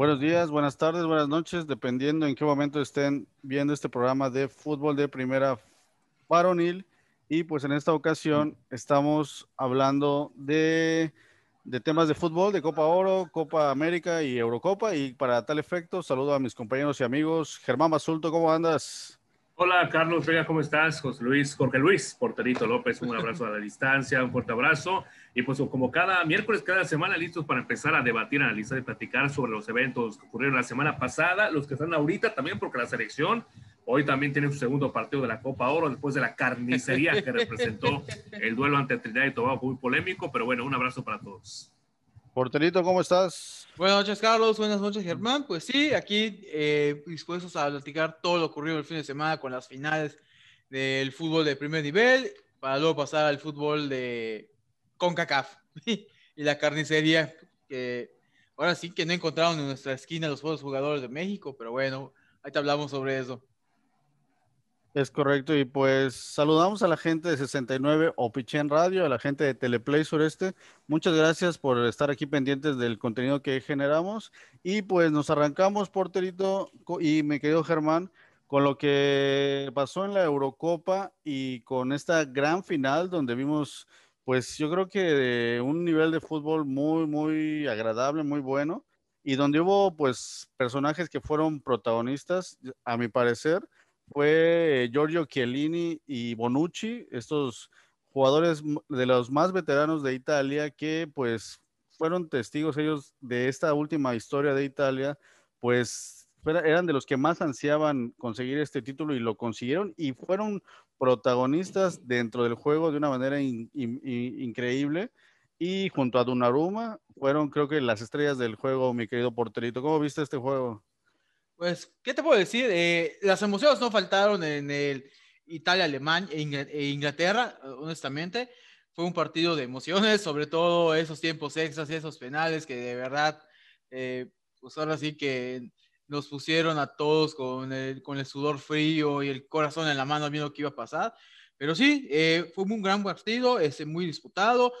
Buenos días, buenas tardes, buenas noches, dependiendo en qué momento estén viendo este programa de fútbol de primera varonil. Y pues en esta ocasión estamos hablando de, de, temas de fútbol, de Copa Oro, Copa América y Eurocopa. Y para tal efecto, saludo a mis compañeros y amigos. Germán Basulto, ¿cómo andas? Hola Carlos Vega, ¿cómo estás? José Luis, Jorge Luis, Porterito López, un abrazo a la distancia, un fuerte abrazo. Y pues como cada miércoles, cada semana, listos para empezar a debatir, analizar y platicar sobre los eventos que ocurrieron la semana pasada, los que están ahorita también, porque la selección hoy también tiene su segundo partido de la Copa Oro después de la carnicería que representó el duelo ante Trinidad y Tobago, muy polémico, pero bueno, un abrazo para todos. Porterito, ¿cómo estás? Buenas noches, Carlos. Buenas noches, Germán. Pues sí, aquí eh, dispuestos a platicar todo lo ocurrido el fin de semana con las finales del fútbol de primer nivel, para luego pasar al fútbol de CONCACAF y la carnicería, que ahora sí que no encontraron en nuestra esquina los jugadores de México, pero bueno, ahí te hablamos sobre eso. Es correcto, y pues saludamos a la gente de 69 Opichen Radio, a la gente de Teleplay Sureste. Muchas gracias por estar aquí pendientes del contenido que generamos. Y pues nos arrancamos, porterito, y me quedo Germán, con lo que pasó en la Eurocopa y con esta gran final donde vimos, pues yo creo que un nivel de fútbol muy, muy agradable, muy bueno, y donde hubo pues personajes que fueron protagonistas, a mi parecer fue Giorgio Chiellini y Bonucci, estos jugadores de los más veteranos de Italia que pues fueron testigos ellos de esta última historia de Italia, pues eran de los que más ansiaban conseguir este título y lo consiguieron y fueron protagonistas dentro del juego de una manera increíble y junto a Donnarumma fueron creo que las estrellas del juego, mi querido porterito. ¿Cómo viste este juego? Pues, ¿qué te puedo decir? Eh, las emociones no faltaron en el Italia-Alemania e, e Inglaterra, honestamente. Fue un partido de emociones, sobre todo esos tiempos extras y esos penales que de verdad, eh, pues ahora sí que nos pusieron a todos con el, con el sudor frío y el corazón en la mano viendo qué iba a pasar. Pero sí, eh, fue un gran partido, ese muy disputado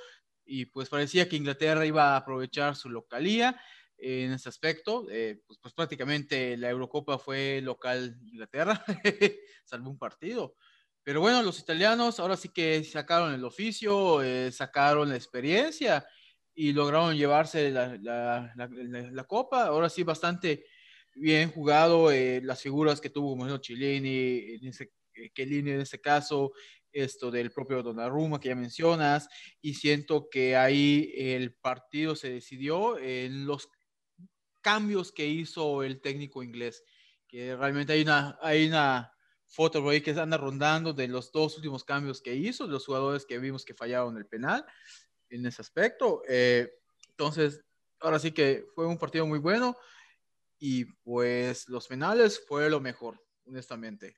y pues parecía que Inglaterra iba a aprovechar su localía en ese aspecto. Eh, pues, pues, prácticamente la Eurocopa fue local Inglaterra, salvo un partido. Pero bueno, los italianos ahora sí que sacaron el oficio, eh, sacaron la experiencia y lograron llevarse la, la, la, copa. Ahora sí, bastante bien jugado. Eh, las figuras que tuvo, como Chilini, en ese, Chiellini en este caso, esto del propio Donnarumma que ya mencionas, y siento que ahí el partido se decidió en los cambios que hizo el técnico inglés, que realmente hay una, hay una foto por ahí que anda rondando de los dos últimos cambios que hizo, los jugadores que vimos que fallaron el penal en ese aspecto. Eh, entonces, ahora sí que fue un partido muy bueno y pues los penales fue lo mejor, honestamente.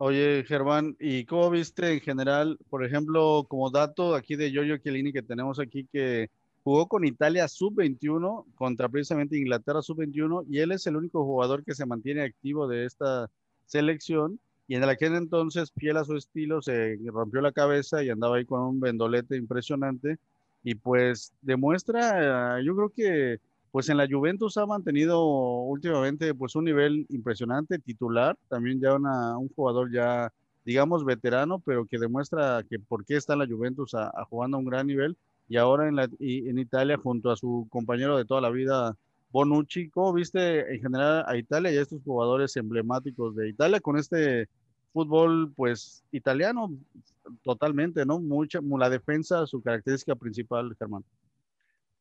Oye, Germán, ¿y cómo viste en general, por ejemplo, como dato aquí de Giorgio Chiellini que tenemos aquí que Jugó con Italia sub-21 contra precisamente Inglaterra sub-21 y él es el único jugador que se mantiene activo de esta selección. Y en aquel entonces, fiel a su estilo, se rompió la cabeza y andaba ahí con un vendolete impresionante. Y pues demuestra, yo creo que pues en la Juventus ha mantenido últimamente pues un nivel impresionante, titular, también ya un jugador ya digamos veterano, pero que demuestra que por qué está en la Juventus a, a jugando a un gran nivel y ahora en, la, en Italia junto a su compañero de toda la vida, Bonucci. ¿Cómo viste en general a Italia y a estos jugadores emblemáticos de Italia con este fútbol, pues, italiano totalmente, ¿no? Mucha, la defensa, su característica principal, Germán.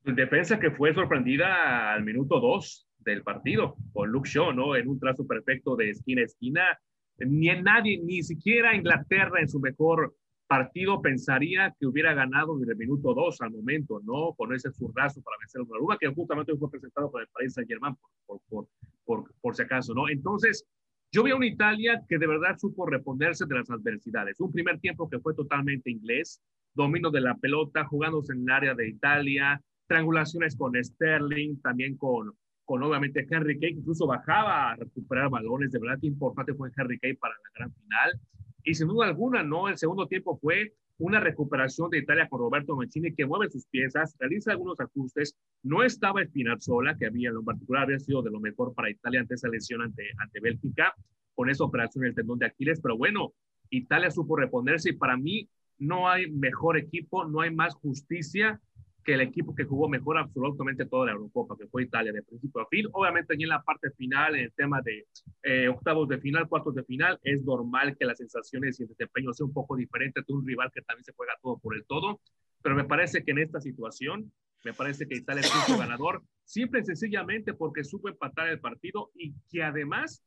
Defensa que fue sorprendida al minuto 2 del partido con Luke Shaw, ¿no? En un trazo perfecto de esquina a esquina. Ni en nadie, ni siquiera Inglaterra en su mejor partido pensaría que hubiera ganado desde el minuto 2 al momento, ¿no? Con ese zurdazo para vencer a Donnarumma, que justamente fue presentado por el Paris Saint-Germain, por, por, por, por, si acaso, ¿no? Entonces, yo vi a una Italia que de verdad supo reponerse de las adversidades. Un primer tiempo que fue totalmente inglés, dominio de la pelota, jugándose en el área de Italia, triangulaciones con Sterling, también con, con obviamente Henry Kane, incluso bajaba a recuperar balones. De verdad importante fue Henry Kane para la gran final y sin duda alguna, ¿no? El segundo tiempo fue una recuperación de Italia con Roberto Mancini que mueve sus piezas, realiza algunos ajustes. No estaba Spinazzola, que había en lo particular había sido de lo mejor para Italia ante esa lesión ante, ante Bélgica, con esa operación en el tendón de Aquiles, pero bueno, Italia supo reponerse y para mí no hay mejor equipo, no hay más justicia que el equipo que jugó mejor absolutamente toda la Eurocopa, que fue Italia, de principio a fin. Obviamente, en la parte final, en el tema de eh, octavos de final, cuartos de final, es normal que las sensaciones y el desempeño sea un poco diferente de un rival que también se juega todo por el todo, pero me parece que en esta situación, me parece que Italia es un ganador, simple y sencillamente porque supo empatar el partido y que además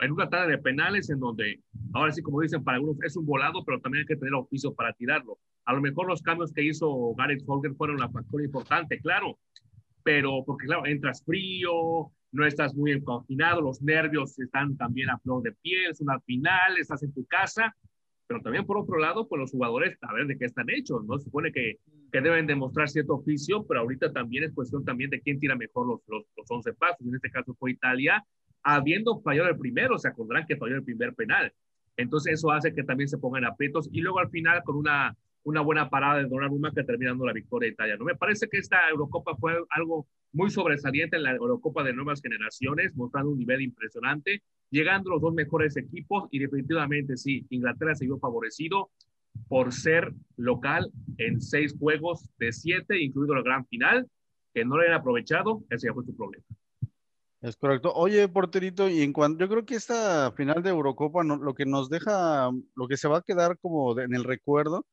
en una tanda de penales en donde, ahora sí, como dicen para algunos, es un volado, pero también hay que tener oficio para tirarlo. A lo mejor los cambios que hizo Gareth Holger fueron la factor importante, claro, pero porque, claro, entras frío, no estás muy encoginado, los nervios están también a flor de piel, es una final, estás en tu casa, pero también por otro lado, pues los jugadores, a ver de qué están hechos, ¿no? Se supone que, que deben demostrar cierto oficio, pero ahorita también es cuestión también de quién tira mejor los, los, los 11 pasos, en este caso fue Italia, habiendo fallado el primero, se acordarán que falló el primer penal. Entonces eso hace que también se pongan aprietos y luego al final con una, una buena parada de Donnarumma que terminando la victoria de Italia. ¿no? Me parece que esta Eurocopa fue algo muy sobresaliente en la Eurocopa de nuevas generaciones, mostrando un nivel impresionante, llegando los dos mejores equipos y definitivamente sí, Inglaterra se vio favorecido por ser local en seis juegos de siete, incluido la gran final, que no lo hayan aprovechado, ese ya fue su problema. Es correcto. Oye, porterito, y en cuanto, yo creo que esta final de Eurocopa, no, lo que nos deja, lo que se va a quedar como en el recuerdo,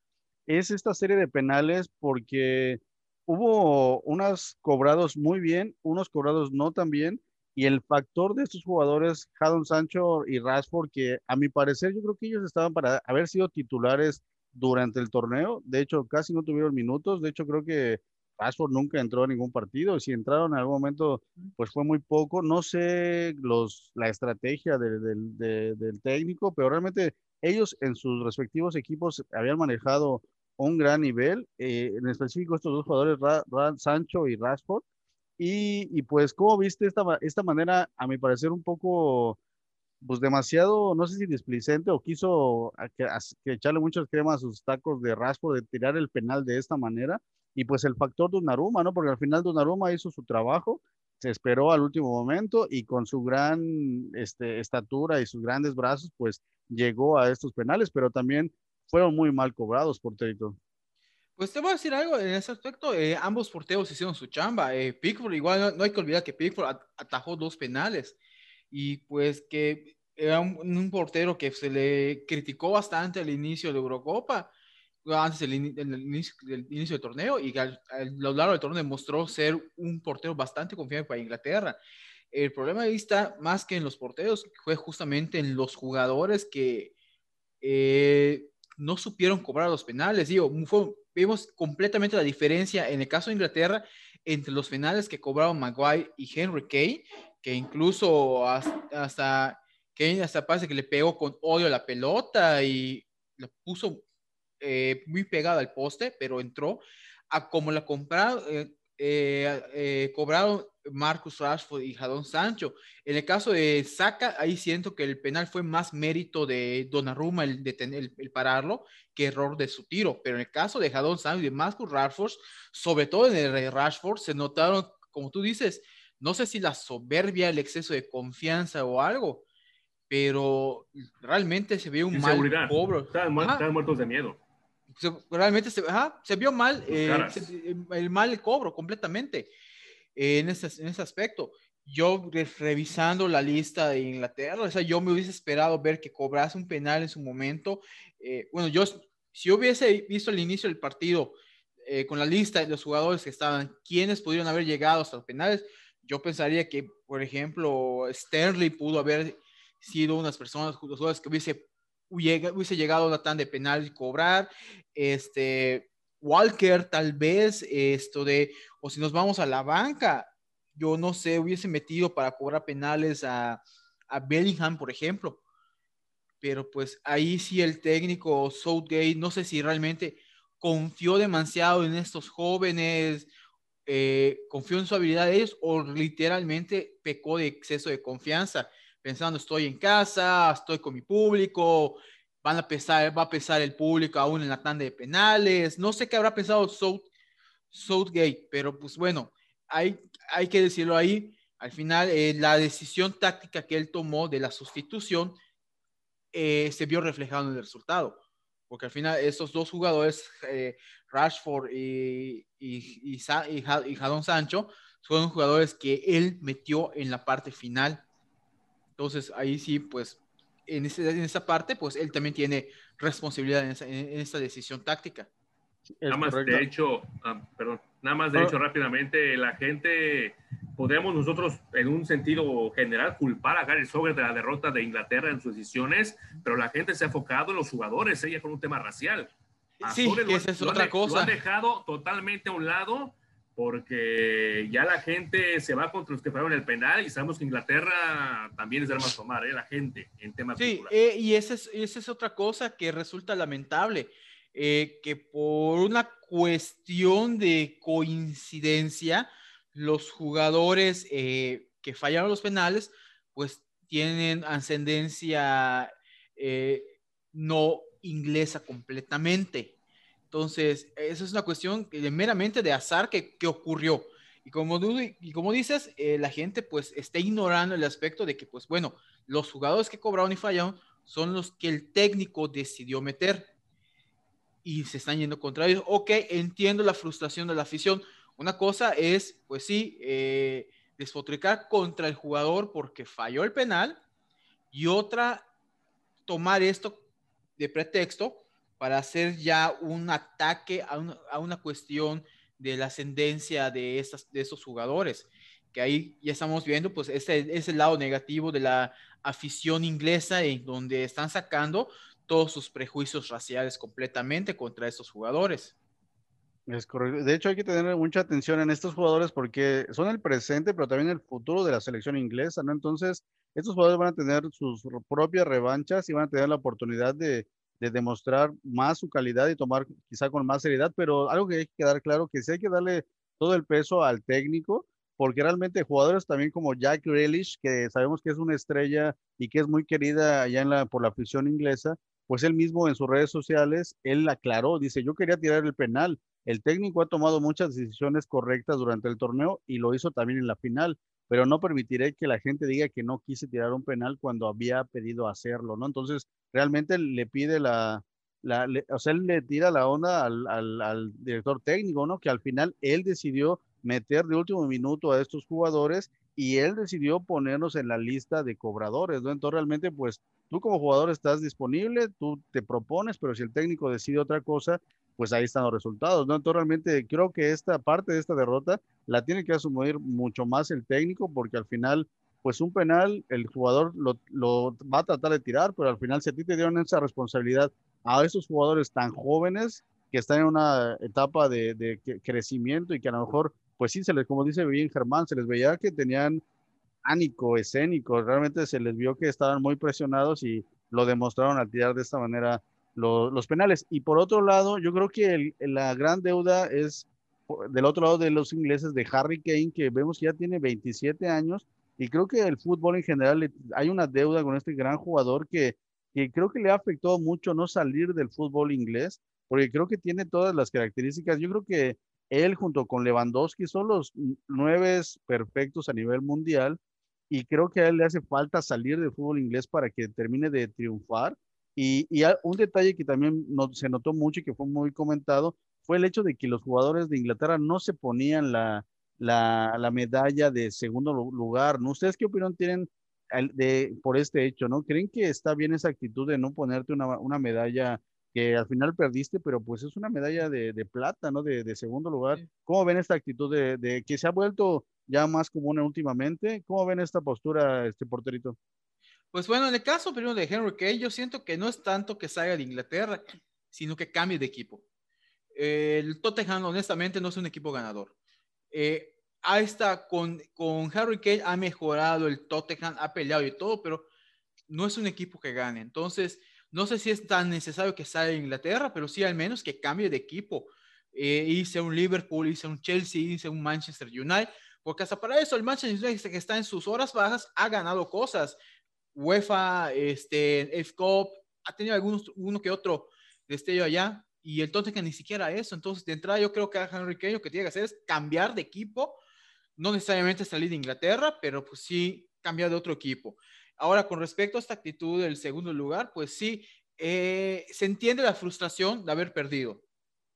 es esta serie de penales porque hubo unos cobrados muy bien, unos cobrados no tan bien, y el factor de estos jugadores, Jadon Sancho y Rashford, que a mi parecer yo creo que ellos estaban para haber sido titulares durante el torneo, de hecho casi no tuvieron minutos, de hecho creo que Rashford nunca entró a ningún partido. Si entraron en algún momento, pues fue muy poco. No sé los, la estrategia del técnico, pero realmente ellos en sus respectivos equipos habían manejado un gran nivel. Eh, en específico, estos dos jugadores, Sancho y Rashford. Y, pues, ¿cómo viste esta, esta manera, a mi parecer, un poco, pues demasiado, no sé si displicente o quiso que, echarle muchas cremas a sus tacos de Rashford de tirar el penal de esta manera? y pues el factor Donnarumma, ¿no? Porque al final Donnarumma hizo su trabajo, se esperó al último momento y con su gran este, estatura y sus grandes brazos, pues llegó a estos penales, pero también fueron muy mal cobrados, porterito. Pues te voy a decir algo en ese aspecto. Eh, ambos porteros hicieron su chamba. Eh, Pickford, igual no, hay que olvidar que Pickford atajó dos penales y pues que era un, portero que se le criticó bastante al inicio de Eurocopa antes del, inicio, del, inicio, del torneo y a lo largo del torneo demostró ser un portero bastante confiable para Inglaterra. El problema ahí está más que en los porteros, fue justamente en los jugadores que eh, no supieron cobrar los penales. Digo, vimos completamente la diferencia en el caso de Inglaterra entre los penales que cobraron Maguire y Henry Kane, que incluso hasta, Kane hasta parece que le pegó con odio la pelota y le puso eh, muy pegada al poste, pero entró a como la compraron, eh, eh, cobraron Marcus Rashford y Jadon Sancho. En el caso de Saka, ahí siento que el penal fue más mérito de Donnarumma el, de tener, el, pararlo que error de su tiro. Pero en el caso de Jadon Sancho y de Marcus Rashford, sobre todo en el de Rashford, se notaron, como tú dices, no sé si la soberbia, el exceso de confianza o algo, pero realmente se ve un mal cobro. Estaban, muertos de miedo realmente se, se vio mal, eh, el mal cobro completamente en, ese, en ese aspecto. Yo revisando la lista de Inglaterra, o sea, yo me hubiese esperado ver que cobrase un penal en su momento. Eh, bueno, yo, si yo hubiese visto el inicio del partido con la lista de los jugadores que estaban, quienes pudieron haber llegado hasta los penales, yo pensaría que, por ejemplo, Sterling pudo haber sido unas personas, jugadores que hubiese hubiese llegado a la tan de penal y cobrar. Este, Walker, tal vez, esto de, o si nos vamos a la banca, yo no sé, hubiese metido para cobrar penales a, a Bellingham, por ejemplo. Pero pues ahí sí el técnico Southgate, no sé si realmente confió demasiado en estos jóvenes, eh, confió en su habilidad de ellos o literalmente pecó de exceso de confianza pensando estoy en casa, estoy con mi público, van a pesar, va a pesar el público aún en la tanda de penales. No sé qué habrá pensado Southgate, pero pues bueno, hay, hay que decirlo ahí. Al final, eh, la decisión táctica que él tomó de la sustitución eh, se vio reflejado en el resultado. Porque al final, esos dos jugadores, eh, Rashford y, y, y, y Jadon Sancho, fueron jugadores que él metió en la parte final. Entonces, ahí sí, pues en, en, esa parte, pues él también tiene responsabilidad en esa, en esa decisión táctica. nada más, de hecho, ah, perdón, nada más de ah. hecho rápidamente, la gente, podemos nosotros en un sentido general culpar a Gary Southgate de la derrota de Inglaterra en sus decisiones, pero la gente se ha enfocado en los jugadores, ella con un tema racial. sí, que esa es otra cosa. Lo han dejado totalmente a un lado porque ya la gente se va contra los que fueron el penal y sabemos que Inglaterra también es de armas tomar, ¿eh? la gente en temas Sí, eh, y esa es, esa es otra cosa que resulta lamentable, eh, que por una cuestión de coincidencia, los jugadores eh, que fallaron los penales, pues tienen ascendencia no inglesa completamente. Entonces, esa es una cuestión meramente de azar que, que ocurrió. Y como, y como dices, eh, la gente pues está ignorando el aspecto de que, pues bueno, los jugadores que cobraron y fallaron son los que el técnico decidió meter. Y se están yendo contra ellos. Ok, entiendo la frustración de la afición. Una cosa es, pues sí, eh, despotricar contra el jugador porque falló el penal. Y otra, tomar esto de pretexto para hacer ya un ataque a una, a una cuestión de la ascendencia de, estas, de esos jugadores, que ahí ya estamos viendo pues ese, ese lado negativo de la afición inglesa en donde están sacando todos sus prejuicios raciales completamente contra estos jugadores. Es. De hecho, hay que tener mucha atención en estos jugadores porque son el presente, pero también el futuro de la selección inglesa, ¿no? Entonces, estos jugadores van a tener sus propias revanchas y van a tener la oportunidad de, de demostrar más su calidad y tomar quizá con más seriedad, pero algo que hay que quedar claro, que sí hay que darle todo el peso al técnico, porque realmente jugadores también como Jack Grealish, que sabemos que es una estrella y que es muy querida allá en la, por la afición inglesa, pues él mismo en sus redes sociales, él aclaró, dice, yo quería tirar el penal, el técnico ha tomado muchas decisiones correctas durante el torneo y lo hizo también en la final, pero no permitiré que la gente diga que no quise tirar un penal cuando había pedido hacerlo, ¿no? Entonces, realmente le pide la, la o sea, él le tira la onda al, al, al, director técnico, ¿no? Que al final él decidió meter de último minuto a estos jugadores y él decidió ponernos en la lista de cobradores, ¿no? Entonces, realmente, pues, tú como jugador estás disponible, tú te propones, pero si el técnico decide otra cosa, pues ahí están los resultados, ¿no? Entonces realmente creo que esta parte de esta derrota la tiene que asumir mucho más el técnico porque al final, pues un penal, el jugador lo, va a tratar de tirar, pero al final si a ti te dieron esa responsabilidad a esos jugadores tan jóvenes que están en una etapa de, de crecimiento y que a lo mejor, pues sí, se les, como dice bien Germán, se les veía que tenían ánico, escénico, realmente se les vio que estaban muy presionados y lo demostraron al tirar de esta manera los penales. Y por otro lado, yo creo que la gran deuda es del otro lado de los ingleses de Harry Kane, que vemos que ya tiene 27 años, y creo que el fútbol en general hay una deuda con este gran jugador que, que creo que le ha afectado mucho no salir del fútbol inglés, porque creo que tiene todas las características. Yo creo que él junto con Lewandowski son los nueve perfectos a nivel mundial y creo que a él le hace falta salir del fútbol inglés para que termine de triunfar y, un detalle que también se notó mucho y que fue muy comentado fue el hecho de que los jugadores de Inglaterra no se ponían la, la, medalla de segundo lugar. ¿no? ¿Ustedes qué opinión tienen de, por este hecho? ¿no? ¿Creen que está bien esa actitud de no ponerte una, una medalla que al final perdiste, pero pues es una medalla de, de plata, ¿no? De, de, segundo lugar. ¿Cómo ven esta actitud de, de, que se ha vuelto ya más común últimamente? ¿Cómo ven esta postura, este porterito? Pues bueno, en el caso primero de Henry Kane, yo siento que no es tanto que salga de Inglaterra, sino que cambie de equipo. el Tottenham, honestamente, no es un equipo ganador. Eh, está, con, con Harry Kane ha mejorado el Tottenham, ha peleado y todo, pero no es un equipo que gane. Entonces, no sé si es tan necesario que salga de Inglaterra, pero sí al menos que cambie de equipo. Eh, hice un Liverpool, hice un Chelsea, hice un Manchester United, porque hasta para eso el Manchester United que está en sus horas bajas ha ganado cosas. UEFA, este, F Cup, ha tenido algunos, uno que otro destello allá, y el que ni siquiera eso. Entonces, de entrada, yo creo que a Henry Kane lo que tiene que hacer es cambiar de equipo, no necesariamente salir de Inglaterra, pero pues sí cambiar de otro equipo. Ahora, con respecto a esta actitud del segundo lugar, pues sí, eh, se entiende la frustración de haber perdido.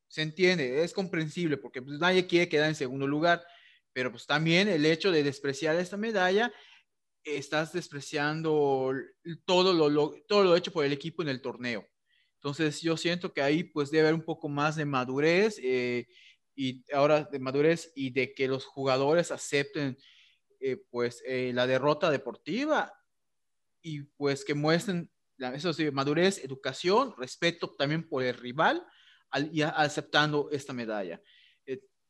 Se entiende, es comprensible, porque pues, nadie quiere quedar en segundo lugar, pero pues también el hecho de despreciar esta medalla, estás despreciando todo lo, todo lo hecho por el equipo en el torneo. Entonces yo siento que ahí pues debe haber un poco más de madurez eh, y ahora de madurez y de que los jugadores acepten eh, pues eh, la derrota deportiva y pues que muestren eso sí, madurez, educación, respeto también por el rival y aceptando esta medalla.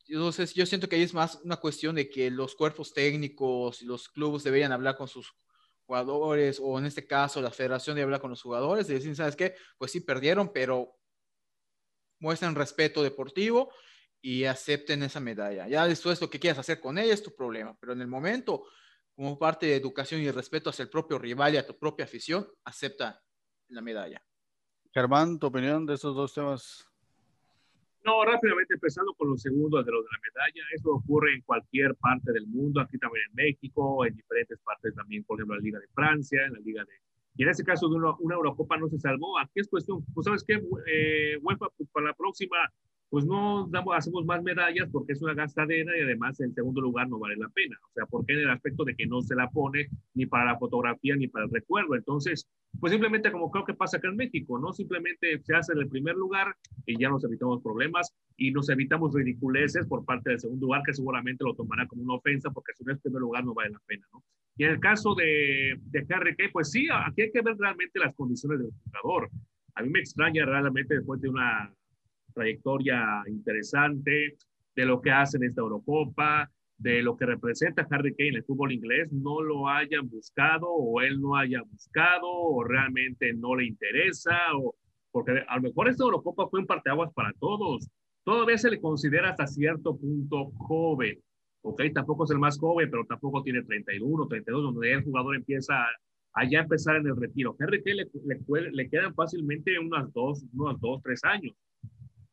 Entonces, yo siento que ahí es más una cuestión de que los cuerpos técnicos y los clubes deberían hablar con sus jugadores, o en este caso la federación debe hablar con los jugadores y decir, ¿sabes qué? Pues sí perdieron, pero muestren respeto deportivo y acepten esa medalla. Ya después lo que quieras hacer con ella es tu problema, pero en el momento, como parte de educación y respeto hacia el propio rival y a tu propia afición, acepta la medalla. Germán, tu opinión de estos dos temas. No, rápidamente empezando con los segundos de los de la medalla. Eso ocurre en cualquier parte del mundo, aquí también en México, en diferentes partes también, por ejemplo, en la Liga de Francia, en la Liga de... Y en ese caso de una, una Eurocopa no se salvó. Aquí es cuestión, pues sabes qué, eh, UEFA, pues, para la próxima pues no damos, hacemos más medallas porque es una gastadera y además en segundo lugar no vale la pena. O sea, porque en el aspecto de que no se la pone ni para la fotografía ni para el recuerdo. Entonces, pues simplemente como creo que pasa acá en México, ¿no? Simplemente se hace en el primer lugar y ya nos evitamos problemas y nos evitamos ridiculeces por parte del segundo lugar que seguramente lo tomará como una ofensa porque si no es primer lugar no vale la pena, ¿no? Y en el caso de, de Kane, pues sí, aquí hay que ver realmente las condiciones del jugador. A mí me extraña realmente después de una trayectoria interesante, de lo que hace en esta Eurocopa, de lo que representa Harry Kane en el fútbol inglés, no lo hayan buscado o él no haya buscado o realmente no le interesa o porque a lo mejor esta Eurocopa fue un parteaguas para todos. Todavía se le considera hasta cierto punto joven. Ok, tampoco es el más joven, pero tampoco tiene 31, 32, donde el jugador empieza a ya empezar en el retiro. Harry Kane le, le, le quedan fácilmente unas dos, unos dos, tres años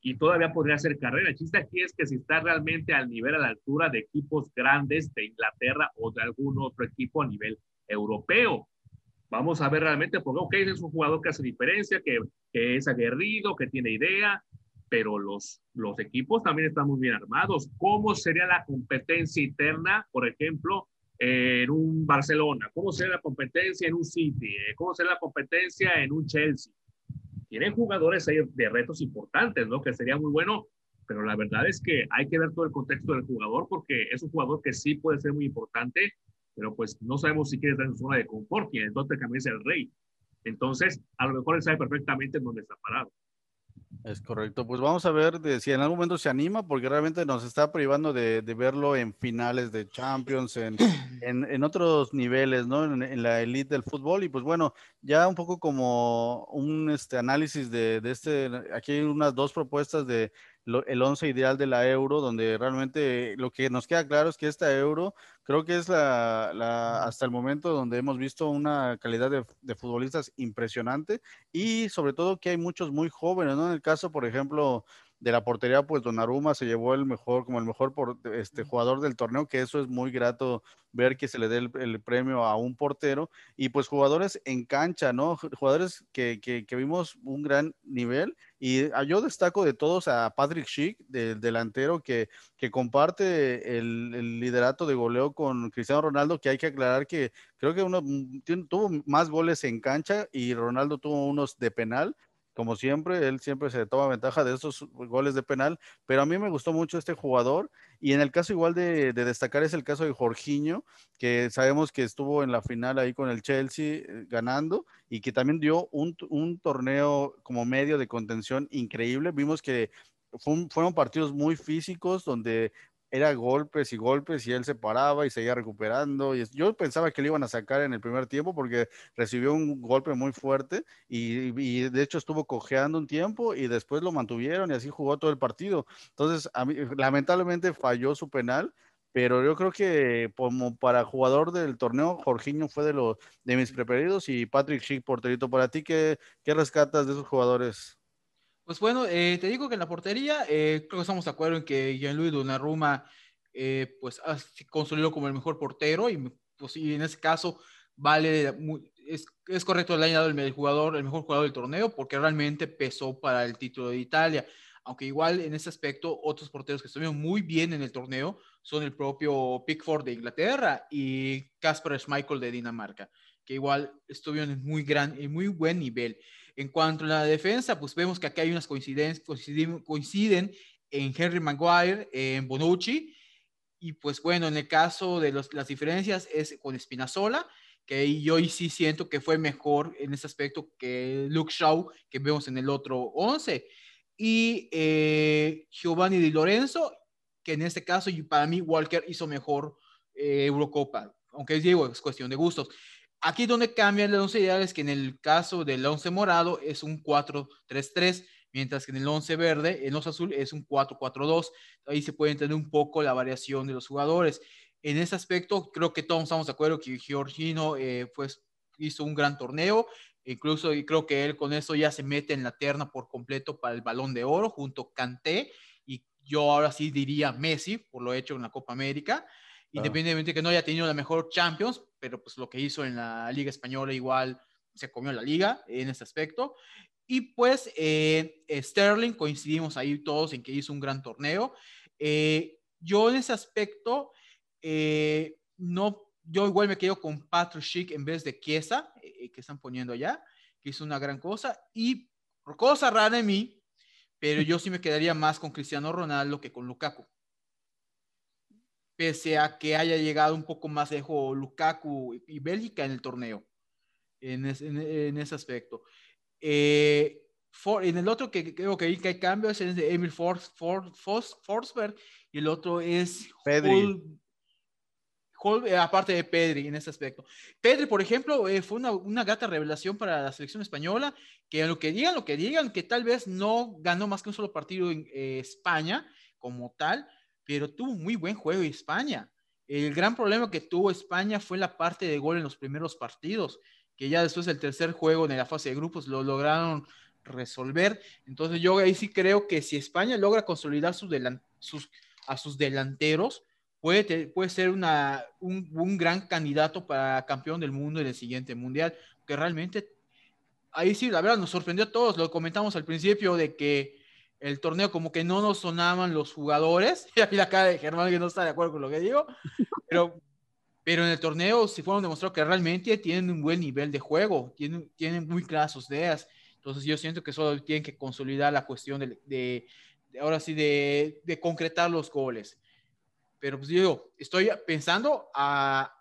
y todavía podría hacer carrera. El chiste aquí es que si está realmente al nivel, a la altura de equipos grandes de Inglaterra o de algún otro equipo a nivel europeo. Vamos a ver realmente, porque, ok, es un jugador que hace diferencia, que, que es aguerrido, que tiene idea, pero los, los equipos también están muy bien armados. ¿Cómo sería la competencia interna, por ejemplo, en un Barcelona? ¿Cómo sería la competencia en un City? ¿Cómo sería la competencia en un Chelsea? Tienen jugadores ahí de retos importantes, ¿no? Que sería muy bueno, pero la verdad es que hay que ver todo el contexto del jugador porque es un jugador que sí puede ser muy importante, pero pues no sabemos si quiere estar en zona de confort y entonces también es el rey. Entonces, a lo mejor él sabe perfectamente en dónde está parado. Es correcto. Pues vamos a ver de, si en algún momento se anima, porque realmente nos está privando de, verlo en finales de Champions, en, en, otros niveles, ¿no? En, la elite del fútbol. Y pues bueno, ya un poco como un este, análisis de, de este, aquí hay unas dos propuestas de el 11 ideal de la euro, donde realmente lo que nos queda claro es que esta euro creo que es la, hasta el momento donde hemos visto una calidad de, futbolistas impresionante y sobre todo que hay muchos muy jóvenes, ¿no? En el caso, por ejemplo, de la portería, pues Donnarumma se llevó el mejor, como el mejor por, este, jugador del torneo, que eso es muy grato ver que se le dé el, premio a un portero, y pues jugadores en cancha, ¿no? Jugadores que, que, vimos un gran nivel, y ah, yo destaco de todos a Patrick Schick, del delantero, que, que comparte el, el, liderato de goleo con Cristiano Ronaldo, que hay que aclarar que creo que uno mm, tuvo más goles en cancha y Ronaldo tuvo unos de penal, como siempre, él siempre se toma ventaja de esos goles de penal, pero a mí me gustó mucho este jugador y en el caso igual de, destacar es el caso de Jorginho, que sabemos que estuvo en la final ahí con el Chelsea eh, ganando y que también dio un, torneo como medio de contención increíble. Vimos que fueron partidos muy físicos donde era golpes y golpes y él se paraba y seguía recuperando. Y yo pensaba que le iban a sacar en el primer tiempo porque recibió un golpe muy fuerte y, de hecho estuvo cojeando un tiempo y después lo mantuvieron y así jugó todo el partido. Entonces, a mí, lamentablemente falló su penal, pero yo creo que como para jugador del torneo, Jorginho fue de, los de mis preferidos y Patrick Schick, porterito. Para ti, ¿qué, qué rescatas de esos jugadores? Pues bueno, eh, te digo que en la portería, eh, creo que estamos de acuerdo en que Gianluigi Donnarumma eh, pues consolidó como el mejor portero y, pues, en ese caso vale, es, es correcto, le ha dado el, jugador, el mejor jugador del torneo porque realmente pesó para el título de Italia aunque igual en ese aspecto otros porteros que estuvieron muy bien en el torneo son el propio Pickford de Inglaterra y Casper Schmeichel de Dinamarca, que igual estuvieron en muy gran y muy buen nivel. En cuanto a la defensa, pues vemos que aquí hay unas coincidencias, coinciden, coinciden en Henry Maguire, en Bonucci, y pues bueno, en el caso de los, las diferencias es con Spinazzola, que yo sí siento que fue mejor en ese aspecto que Luke Shaw, que vemos en el otro 11 y eh, Giovanni Di Lorenzo, que en este caso para mí Walker hizo mejor eh, Eurocopa, aunque digo, es cuestión de gustos. Aquí donde cambia el 11 ideal es que en el caso del 11 morado es un 4-3-3, mientras que en el 11 verde, el 11 azul es un 4-4-2. Ahí se puede entender un poco la variación de los jugadores. En ese aspecto, creo que todos estamos de acuerdo que Giorgino eh, pues, hizo un gran torneo. Incluso creo que él con eso ya se mete en la terna por completo para el balón de oro junto a Kanté y yo ahora sí diría Messi por lo hecho en la Copa América. Independientemente de que no haya tenido la mejor Champions, pero pues lo que hizo en la Liga Española igual se comió la liga en ese aspecto. Y pues eh, Sterling, coincidimos ahí todos en que hizo un gran torneo. Eh, yo en ese aspecto eh, no yo igual me quedo con Patrick Schick en vez de Chiesa, que están poniendo allá, que hizo una gran cosa. Y cosa rara en mí, pero yo sí me quedaría más con Cristiano Ronaldo que con Lukaku. Pese a que haya llegado un poco más lejos Lukaku y Bélgica en el torneo, en, ese aspecto. Eh, en el otro que creo que hay cambios es de Emil Forsberg y el otro es Pedri. Eh, aparte de Pedri en ese aspecto. Pedri, por ejemplo, eh, fue una, una, grata revelación para la selección española, que lo que digan, lo que digan, que tal vez no ganó más que un solo partido en eh, España como tal, pero tuvo muy buen juego España. El gran problema que tuvo España fue la parte de gol en los primeros partidos, que ya después del tercer juego en la fase de grupos lo lograron resolver. Entonces yo ahí sí creo que si España logra consolidar sus, sus a sus delanteros, puede, puede ser una, un, un, gran candidato para campeón del mundo en el siguiente mundial, que realmente, ahí sí, la verdad, nos sorprendió a todos, lo comentamos al principio de que el torneo como que no nos sonaban los jugadores, y aquí la cara de Germán que no está de acuerdo con lo que digo, pero, pero en el torneo sí fueron demostrado que realmente tienen un buen nivel de juego, tienen, tienen muy claras sus ideas, entonces yo siento que solo tienen que consolidar la cuestión de, de, de ahora sí, de, de concretar los goles. Pero pues digo, estoy pensando a,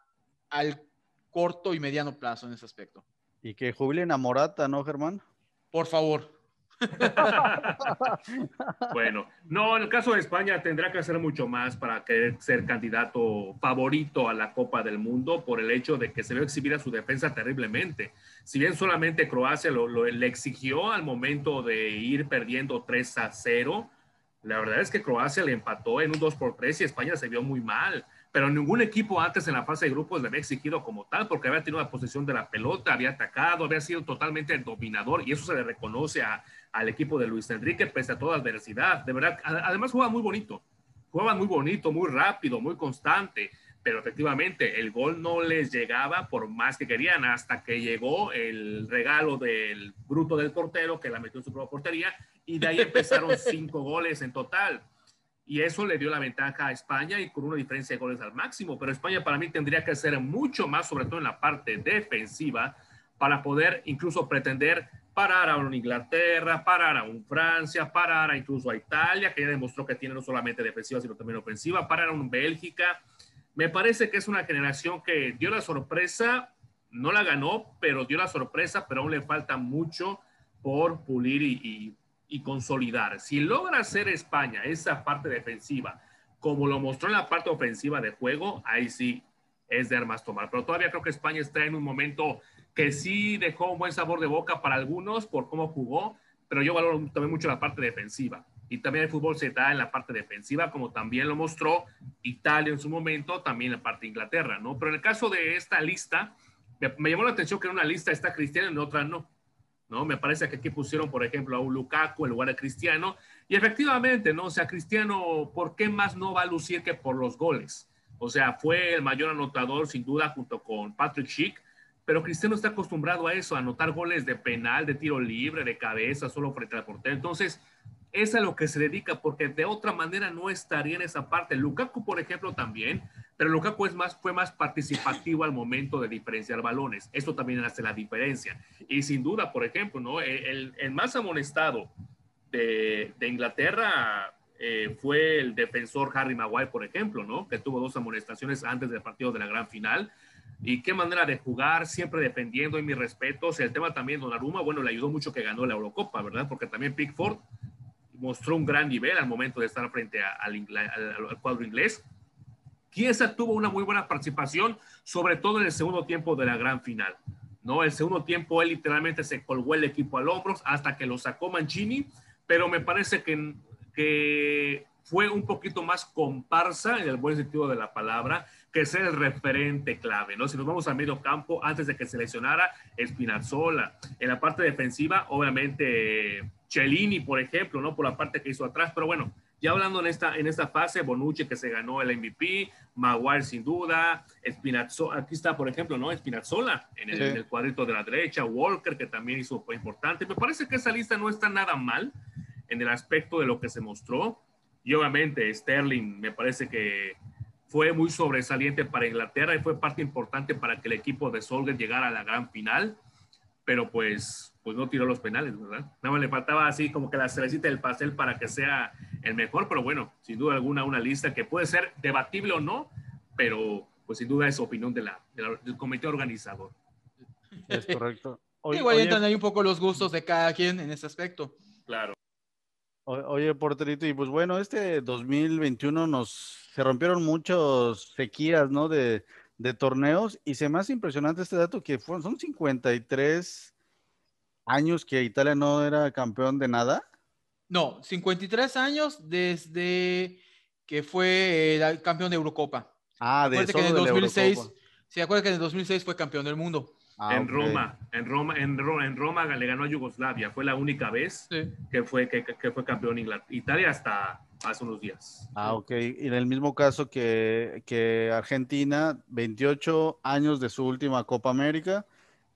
al corto y mediano plazo en ese aspecto. Y que jubilen a Morata, ¿no, Germán? Por favor. Bueno, no, en el caso de España tendrá que hacer mucho más para querer ser candidato favorito a la Copa del Mundo por el hecho de que se ve exhibir a su defensa terriblemente. Si bien solamente Croacia lo, exigió al momento de ir perdiendo 3 a 0, la verdad es que Croacia le empató en un 2 por 3 y España se vio muy mal. Pero ningún equipo antes en la fase de grupos le había exigido como tal, porque había tenido la posesión de la pelota, había atacado, había sido totalmente el dominador, y eso se le reconoce al equipo de Luis Enrique, pese a toda adversidad. De verdad, además jugaba muy bonito, jugaba muy bonito, muy rápido, muy constante pero efectivamente el gol no les llegaba por más que querían, hasta que llegó el regalo del bruto del portero que la metió en su propia portería y de ahí empezaron cinco goles en total. Y eso le dio la ventaja a España y con una diferencia de goles al máximo. Pero España para mí tendría que hacer mucho más, sobre todo en la parte defensiva, para poder incluso pretender parar a un Inglaterra, parar a un Francia, parar a incluso a Italia, que ya demostró que tiene no solamente defensiva, sino también ofensiva, parar a un Bélgica me parece que es una generación que dio la sorpresa, no la ganó, pero dio la sorpresa, pero aún le falta mucho por pulir y, consolidar. Si logra hacer España esa parte defensiva, como lo mostró en la parte ofensiva de juego, ahí sí es de armas tomar. Pero todavía creo que España está en un momento que sí dejó un buen sabor de boca para algunos por cómo jugó, pero yo valoro también mucho la parte defensiva y también el fútbol se da en la parte defensiva, como también lo mostró Italia en su momento, también la parte de Inglaterra, ¿no? Pero en el caso de esta lista, me, llamó la atención que en una lista está Cristiano y en otra no. ¿No? Me parece que aquí pusieron, por ejemplo, a un Lukaku en lugar de Cristiano. Y efectivamente, ¿no? O sea, Cristiano, ¿por qué más no va a lucir que por los goles? O sea, fue el mayor anotador, sin duda, junto con Patrick Schick, pero Cristiano está acostumbrado a eso, a anotar goles de penal, de tiro libre, de cabeza, solo frente al portero. Entonces, es a lo que se dedica, porque de otra manera no estaría en esa parte. Lukaku, por ejemplo, también, pero Lukaku es más, fue más participativo al momento de diferenciar balones. Esto también hace la diferencia. Y sin duda, por ejemplo, ¿no? el, el más amonestado de, de Inglaterra eh, fue el defensor Harry Maguire, por ejemplo, ¿no? Que tuvo dos amonestaciones antes del partido de la gran final. Y qué manera de jugar, siempre defendiendo y mis respetos. El tema también, Donnarumma, bueno, le ayudó mucho que ganó la Eurocopa, ¿verdad? Porque también Pickford mostró un gran nivel al momento de estar frente al, cuadro inglés. Chiesa tuvo una muy buena participación, sobre todo en el segundo tiempo de la gran final. ¿no? El segundo tiempo él literalmente se colgó el equipo al hombros hasta que lo sacó Mancini, pero me parece que, que fue un poquito más comparsa en el buen sentido de la palabra que ser el referente clave, ¿no? Si nos vamos al medio campo, antes de que se lesionara Spinazzola. En la parte defensiva, obviamente, Cellini, por ejemplo, ¿no? Por la parte que hizo atrás, pero bueno, ya hablando en esta, en esta fase, Bonucci que se ganó el MVP, Maguire sin duda, Spinazzola, aquí está, por ejemplo, ¿no? Spinazzola en el, en el, cuadrito de la derecha, Walker que también hizo fue importante. Me parece que esa lista no está nada mal en el aspecto de lo que se mostró. Y obviamente Sterling me parece que fue muy sobresaliente para Inglaterra y fue parte importante para que el equipo de Solskjaer llegara a la gran final, pero pues, pues no tiró los penales, ¿verdad? Nada más le faltaba así como que la cerecita del pastel para que sea el mejor, pero bueno, sin duda alguna una lista que puede ser debatible o no, pero pues sin duda es opinión de la, del comité organizador. Es correcto. Igual entran ahí un poco los gustos de cada quien en ese aspecto. Claro. Oye, porterito, y pues bueno, este 2021 nos se rompieron muchos sequías, ¿no? De, de torneos y se me hace impresionante este dato que fueron, son 53 años que Italia no era campeón de nada. No, 53 años desde que fue el campeón de Eurocopa. Ah, de, que en el 2006, se acuerda que en el 2006 fue campeón del mundo. Ah, en, Roma, en Roma, en Roma, en Roma le ganó a Yugoslavia. Fue la única vez que fue que, que, fue campeón Inglaterra. Italia hasta hace unos días. Ah, ok. Y en el mismo caso que, que Argentina, 28 años de su última Copa América,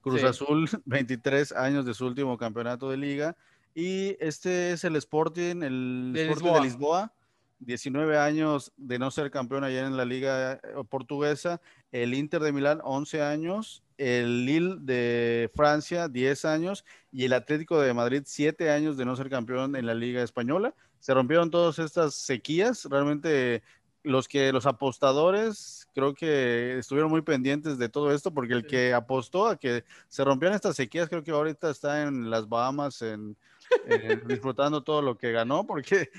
Cruz Azul, 23 años de su último campeonato de liga. Y este es el Sporting, el Sporting de Lisboa 19 años de no ser campeón allá en la liga eh, portuguesa, el Inter de Milán 11 años, el Lille de Francia 10 años y el Atlético de Madrid 7 años de no ser campeón en la liga española. Se rompieron todas estas sequías, realmente los que los apostadores creo que estuvieron muy pendientes de todo esto porque el que apostó a que se rompieran estas sequías creo que ahorita está en las Bahamas en eh, disfrutando todo lo que ganó, porque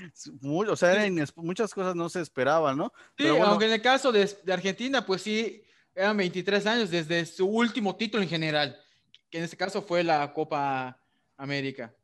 o sea, muchas cosas no se esperaban, ¿no? Sí, aunque en el caso de, Argentina, pues sí, eran 23 años desde su último título en general, que en este caso fue la Copa América.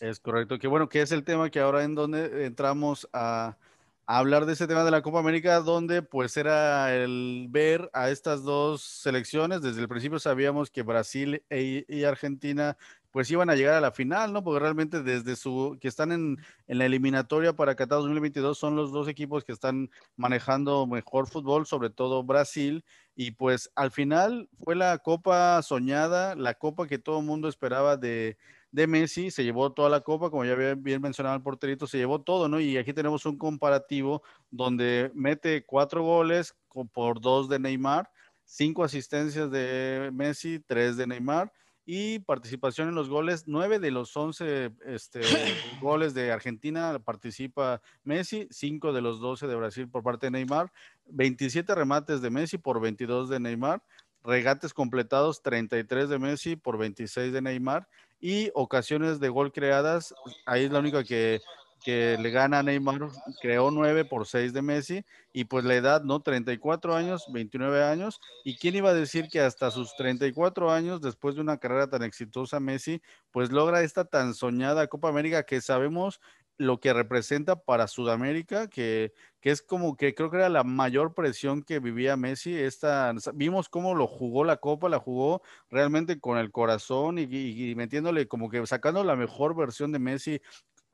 Es correcto, que bueno, que es el tema que ahora en donde entramos a, hablar de ese tema de la Copa América, donde pues era el ver a estas dos selecciones. Desde el principio sabíamos que Brasil e, y Argentina pues iban a llegar a la final, ¿no? Porque realmente desde su, que están en, en la eliminatoria para Qatar 2022 son los dos equipos que están manejando mejor fútbol, sobre todo Brasil, y pues al final fue la copa soñada, la copa que todo el mundo esperaba de, de Messi, se llevó toda la copa, como ya bien, mencionado el porterito, se llevó todo, ¿no? Y aquí tenemos un comparativo donde mete cuatro goles por dos de Neymar, cinco asistencias de Messi, tres de Neymar, y participación en los goles. Nueve de los once este, goles de Argentina participa Messi, cinco de los doce de Brasil por parte de Neymar, 27 remates de Messi por 22 de Neymar, regates completados 33 de Messi por 26 de Neymar y ocasiones de gol creadas, ahí es la única que que le gana Neymar, creó 9 por 6 de Messi y pues la edad, ¿no? 34 años, 29 años. ¿Y quién iba a decir que hasta sus 34 años, después de una carrera tan exitosa, Messi, pues logra esta tan soñada Copa América que sabemos lo que representa para Sudamérica, que, que, es como que creo que era la mayor presión que vivía Messi. Esta, vimos cómo lo jugó la Copa, la jugó realmente con el corazón y metiéndole como que sacando la mejor versión de Messi,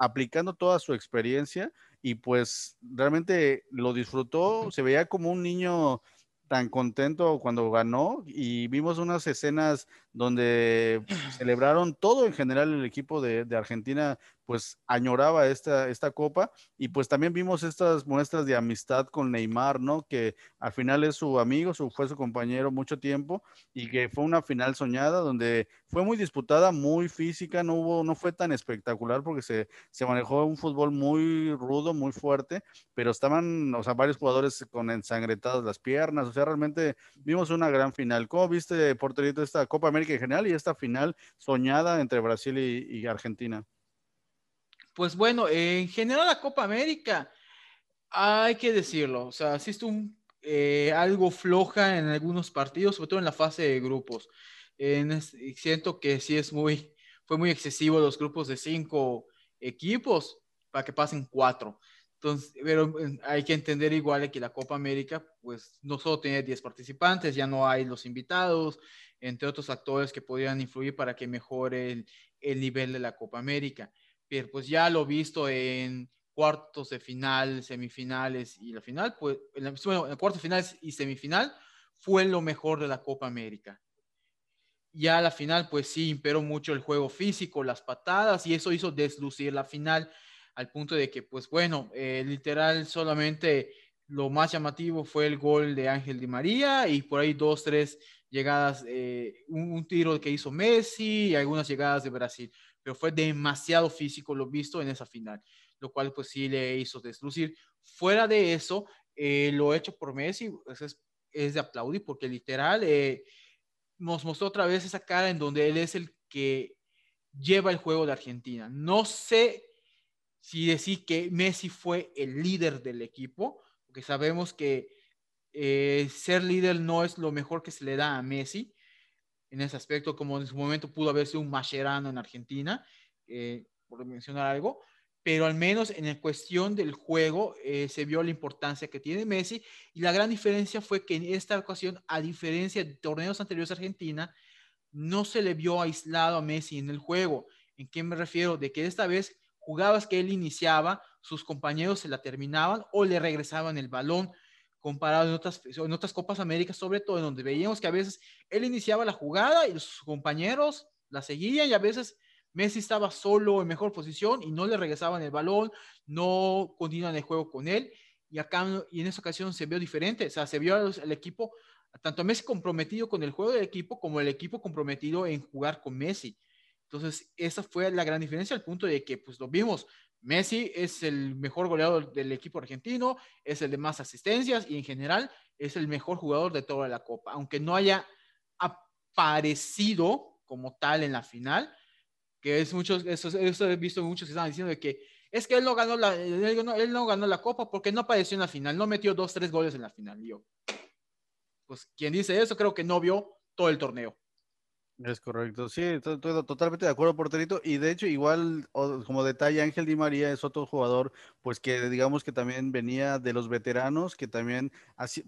aplicando toda su experiencia y pues realmente lo disfrutó, se veía como un niño tan contento cuando ganó y vimos unas escenas donde celebraron todo en general el equipo de, de Argentina pues añoraba esta, esta copa y pues también vimos estas muestras de amistad con Neymar, ¿no? Que al final es su amigo, su, fue su compañero mucho tiempo y que fue una final soñada donde fue muy disputada, muy física, no hubo, no fue tan espectacular porque se, se manejó un fútbol muy rudo, muy fuerte, pero estaban, o sea, varios jugadores con ensangretadas las piernas, o sea, realmente vimos una gran final. ¿Cómo viste, Porterito, esta Copa América en general y esta final soñada entre Brasil y, y Argentina? Pues bueno, en general la Copa América, hay que decirlo, o sea, sí estuvo eh, algo floja en algunos partidos, sobre todo en la fase de grupos. En, siento que sí es muy, fue muy excesivo los grupos de cinco equipos para que pasen cuatro. Entonces, pero eh, hay que entender igual que la Copa América, pues no solo tiene 10 participantes, ya no hay los invitados, entre otros actores que podrían influir para que mejore el, el nivel de la Copa América pues ya lo visto en cuartos de final, semifinales y la final, pues, en, bueno, en cuartos finales y semifinal fue lo mejor de la Copa América. Ya la final, pues sí, imperó mucho el juego físico, las patadas, y eso hizo deslucir la final al punto de que, pues bueno, eh, literal solamente lo más llamativo fue el gol de Ángel Di María y por ahí dos, tres llegadas, eh, un, un, tiro que hizo Messi y algunas llegadas de Brasil pero fue demasiado físico lo visto en esa final, lo cual pues sí le hizo deslucir. Fuera de eso, eh, lo hecho por Messi pues, es, es, de aplaudir porque literal eh, nos mostró otra vez esa cara en donde él es el que lleva el juego de Argentina. No sé si decir que Messi fue el líder del equipo, porque sabemos que eh, ser líder no es lo mejor que se le da a Messi, en ese aspecto, como en su momento pudo haber sido un Mascherano en Argentina, eh, por mencionar algo, pero al menos en la cuestión del juego eh, se vio la importancia que tiene Messi y la gran diferencia fue que en esta ocasión, a diferencia de torneos anteriores a Argentina, no se le vio aislado a Messi en el juego. ¿En qué me refiero? De que esta vez jugabas que él iniciaba, sus compañeros se la terminaban o le regresaban el balón comparado en otras, en otras Copas Américas, sobre todo en donde veíamos que a veces él iniciaba la jugada y sus compañeros la seguían y a veces Messi estaba solo en mejor posición y no le regresaban el balón, no continuaban el juego con él y acá y en esa ocasión se vio diferente, o sea, se vio el equipo, tanto Messi comprometido con el juego del equipo como el equipo comprometido en jugar con Messi. Entonces, esa fue la gran diferencia al punto de que, pues lo vimos, Messi es el mejor goleador del equipo argentino, es el de más asistencias y en general es el mejor jugador de toda la Copa, aunque no haya aparecido como tal en la final, que es muchos, eso, eso he visto muchos que están diciendo que es que él no ganó la, él no ganó la Copa porque no apareció en la final, no metió dos, tres goles en la final. yo, pues quien dice eso creo que no vio todo el torneo. Es correcto, sí, estoy totalmente de acuerdo, porterito. Y de hecho, igual como detalle, Ángel Di María es otro jugador, pues que digamos que también venía de los veteranos, que también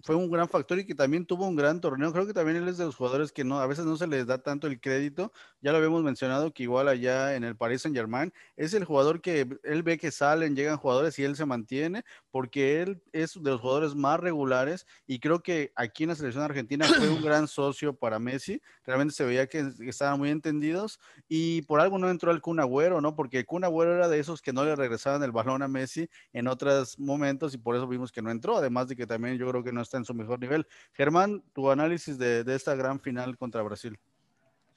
fue un gran factor y que también tuvo un gran torneo. Creo que también él es de los jugadores que no, a veces no se les da tanto el crédito. Ya lo habíamos mencionado que igual allá en el Paris Saint Germain es el jugador que él ve que salen, llegan jugadores y él se mantiene, porque él es de los jugadores más regulares y creo que aquí en la selección argentina fue un gran socio para Messi. Realmente se veía que estaban muy entendidos y por algo no entró el Kun Agüero, ¿no? Porque el Kun era de esos que no le regresaban el balón a Messi en otros momentos y por eso vimos que no entró, además de que también yo creo que no está en su mejor nivel. Germán, tu análisis de, esta gran final contra Brasil.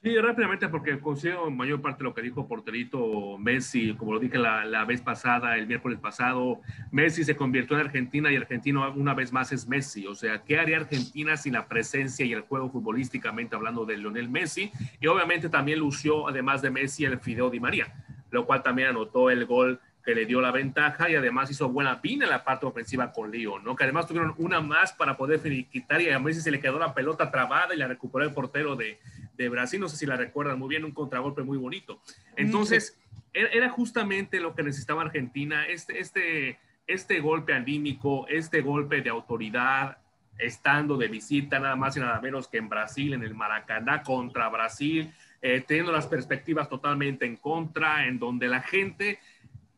Sí, rápidamente, porque considero mayor parte lo que dijo Porterito Messi, como lo dije la, la, vez pasada, el miércoles pasado, Messi se convirtió en Argentina y Argentina una vez más es Messi. O sea, ¿qué haría Argentina sin la presencia y el juego futbolísticamente hablando de Lionel Messi? Y obviamente también lució, además de Messi, el Fideo Di María, lo cual también anotó el gol que le dio la ventaja y además hizo buena pina en la parte ofensiva con Leo, ¿no? Que además tuvieron una más para poder quitar y a Messi se le quedó la pelota trabada y la recuperó el portero de, de Brasil, no sé si la recuerdan muy bien, un contragolpe muy bonito. Entonces, era, justamente lo que necesitaba Argentina, este, este, este golpe anímico, este golpe de autoridad, estando de visita nada más y nada menos que en Brasil, en el Maracaná contra Brasil, eh, teniendo las perspectivas totalmente en contra, en donde la gente,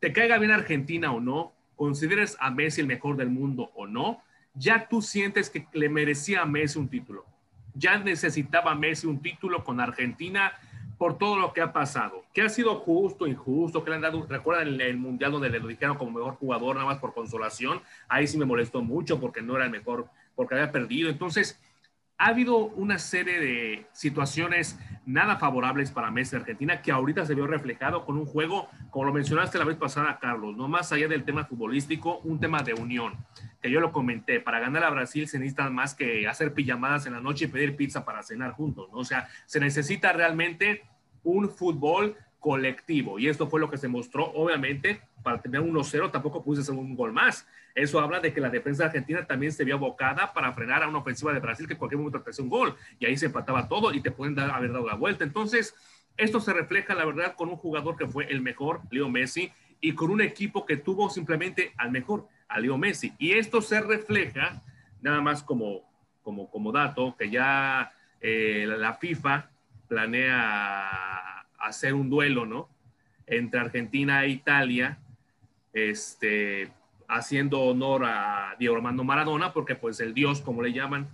te caiga bien Argentina o no, consideres a Messi el mejor del mundo o no, ya tú sientes que le merecía a Messi un título. Ya necesitaba Messi un título con Argentina por todo lo que ha pasado, que ha sido justo, injusto, que le han dado, recuerdan el, el, mundial donde le lo dijeron como mejor jugador nada más por consolación, ahí sí me molestó mucho porque no era el mejor, porque había perdido. Entonces, ha habido una serie de situaciones nada favorables para Messi Argentina que ahorita se vio reflejado con un juego, como lo mencionaste la vez pasada, Carlos, no más allá del tema futbolístico, un tema de unión, que yo lo comenté, para ganar a Brasil se necesita más que hacer pijamadas en la noche y pedir pizza para cenar juntos, ¿no? O sea, se necesita realmente un fútbol colectivo y esto fue lo que se mostró, obviamente, para tener 1-0 tampoco puse hacer un gol más. Eso habla de que la defensa argentina también se vio abocada para frenar a una ofensiva de Brasil que en cualquier momento te hace un gol y ahí se empataba todo y te pueden dar, haber dado la vuelta. Entonces, esto se refleja, la verdad, con un jugador que fue el mejor, Leo Messi, y con un equipo que tuvo simplemente al mejor, a Leo Messi. Y esto se refleja, nada más como, como, como dato, que ya eh, la FIFA planea hacer un duelo, ¿no? Entre Argentina e Italia este, haciendo honor a Diego Armando Maradona, porque pues el dios, como le llaman,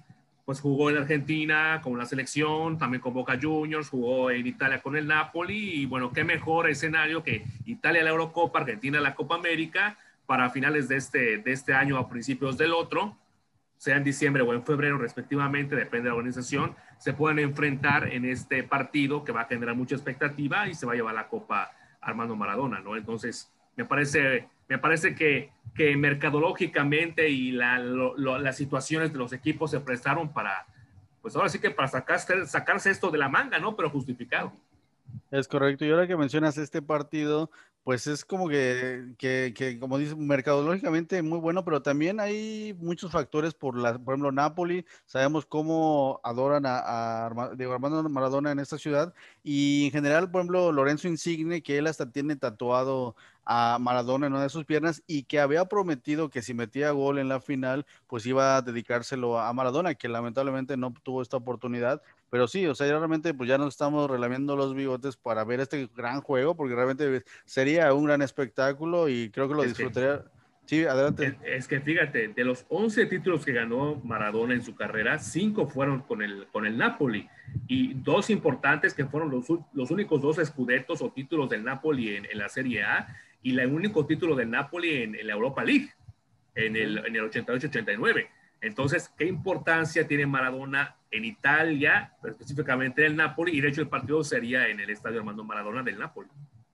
pues jugó en Argentina con la selección, también con Boca Juniors, jugó en Italia con el Napoli, y bueno, qué mejor escenario que Italia la Eurocopa, Argentina la Copa América, para finales de este, de este año a principios del otro, sea en diciembre o en febrero respectivamente, depende de la organización, se pueden enfrentar en este partido que va a generar mucha expectativa y se va a llevar la Copa Armando Maradona, ¿no? Entonces, me parece, me parece que, que mercadológicamente y la, las situaciones de los equipos se prestaron para, pues ahora sí que para sacarse, sacarse esto de la manga, ¿no? Pero justificado. Es correcto. Y ahora que mencionas este partido, pues es como que, que, que, como dice, mercadológicamente muy bueno, pero también hay muchos factores por, la, por ejemplo, Napoli, sabemos cómo adoran a, a Armando Maradona en esta ciudad, y en general, por ejemplo, Lorenzo Insigne, que él hasta tiene tatuado a Maradona en una de sus piernas y que había prometido que si metía gol en la final, pues iba a dedicárselo a Maradona, que lamentablemente no tuvo esta oportunidad, pero sí, o sea, realmente pues ya nos estamos relamiendo los bigotes para ver este gran juego, porque realmente sería un gran espectáculo y creo que lo disfrutaría. Sí, adelante. Es, que fíjate, de los 11 títulos que ganó Maradona en su carrera, 5 fueron con el, con el Napoli y dos importantes que fueron los, los únicos dos escudetos o títulos del Napoli en, en la Serie A y el único título del Napoli en, en la Europa League en el, en el 88-89. Entonces, ¿qué importancia tiene Maradona en Italia, específicamente en el Napoli? Y de hecho el partido sería en el estadio Armando Maradona del Napoli.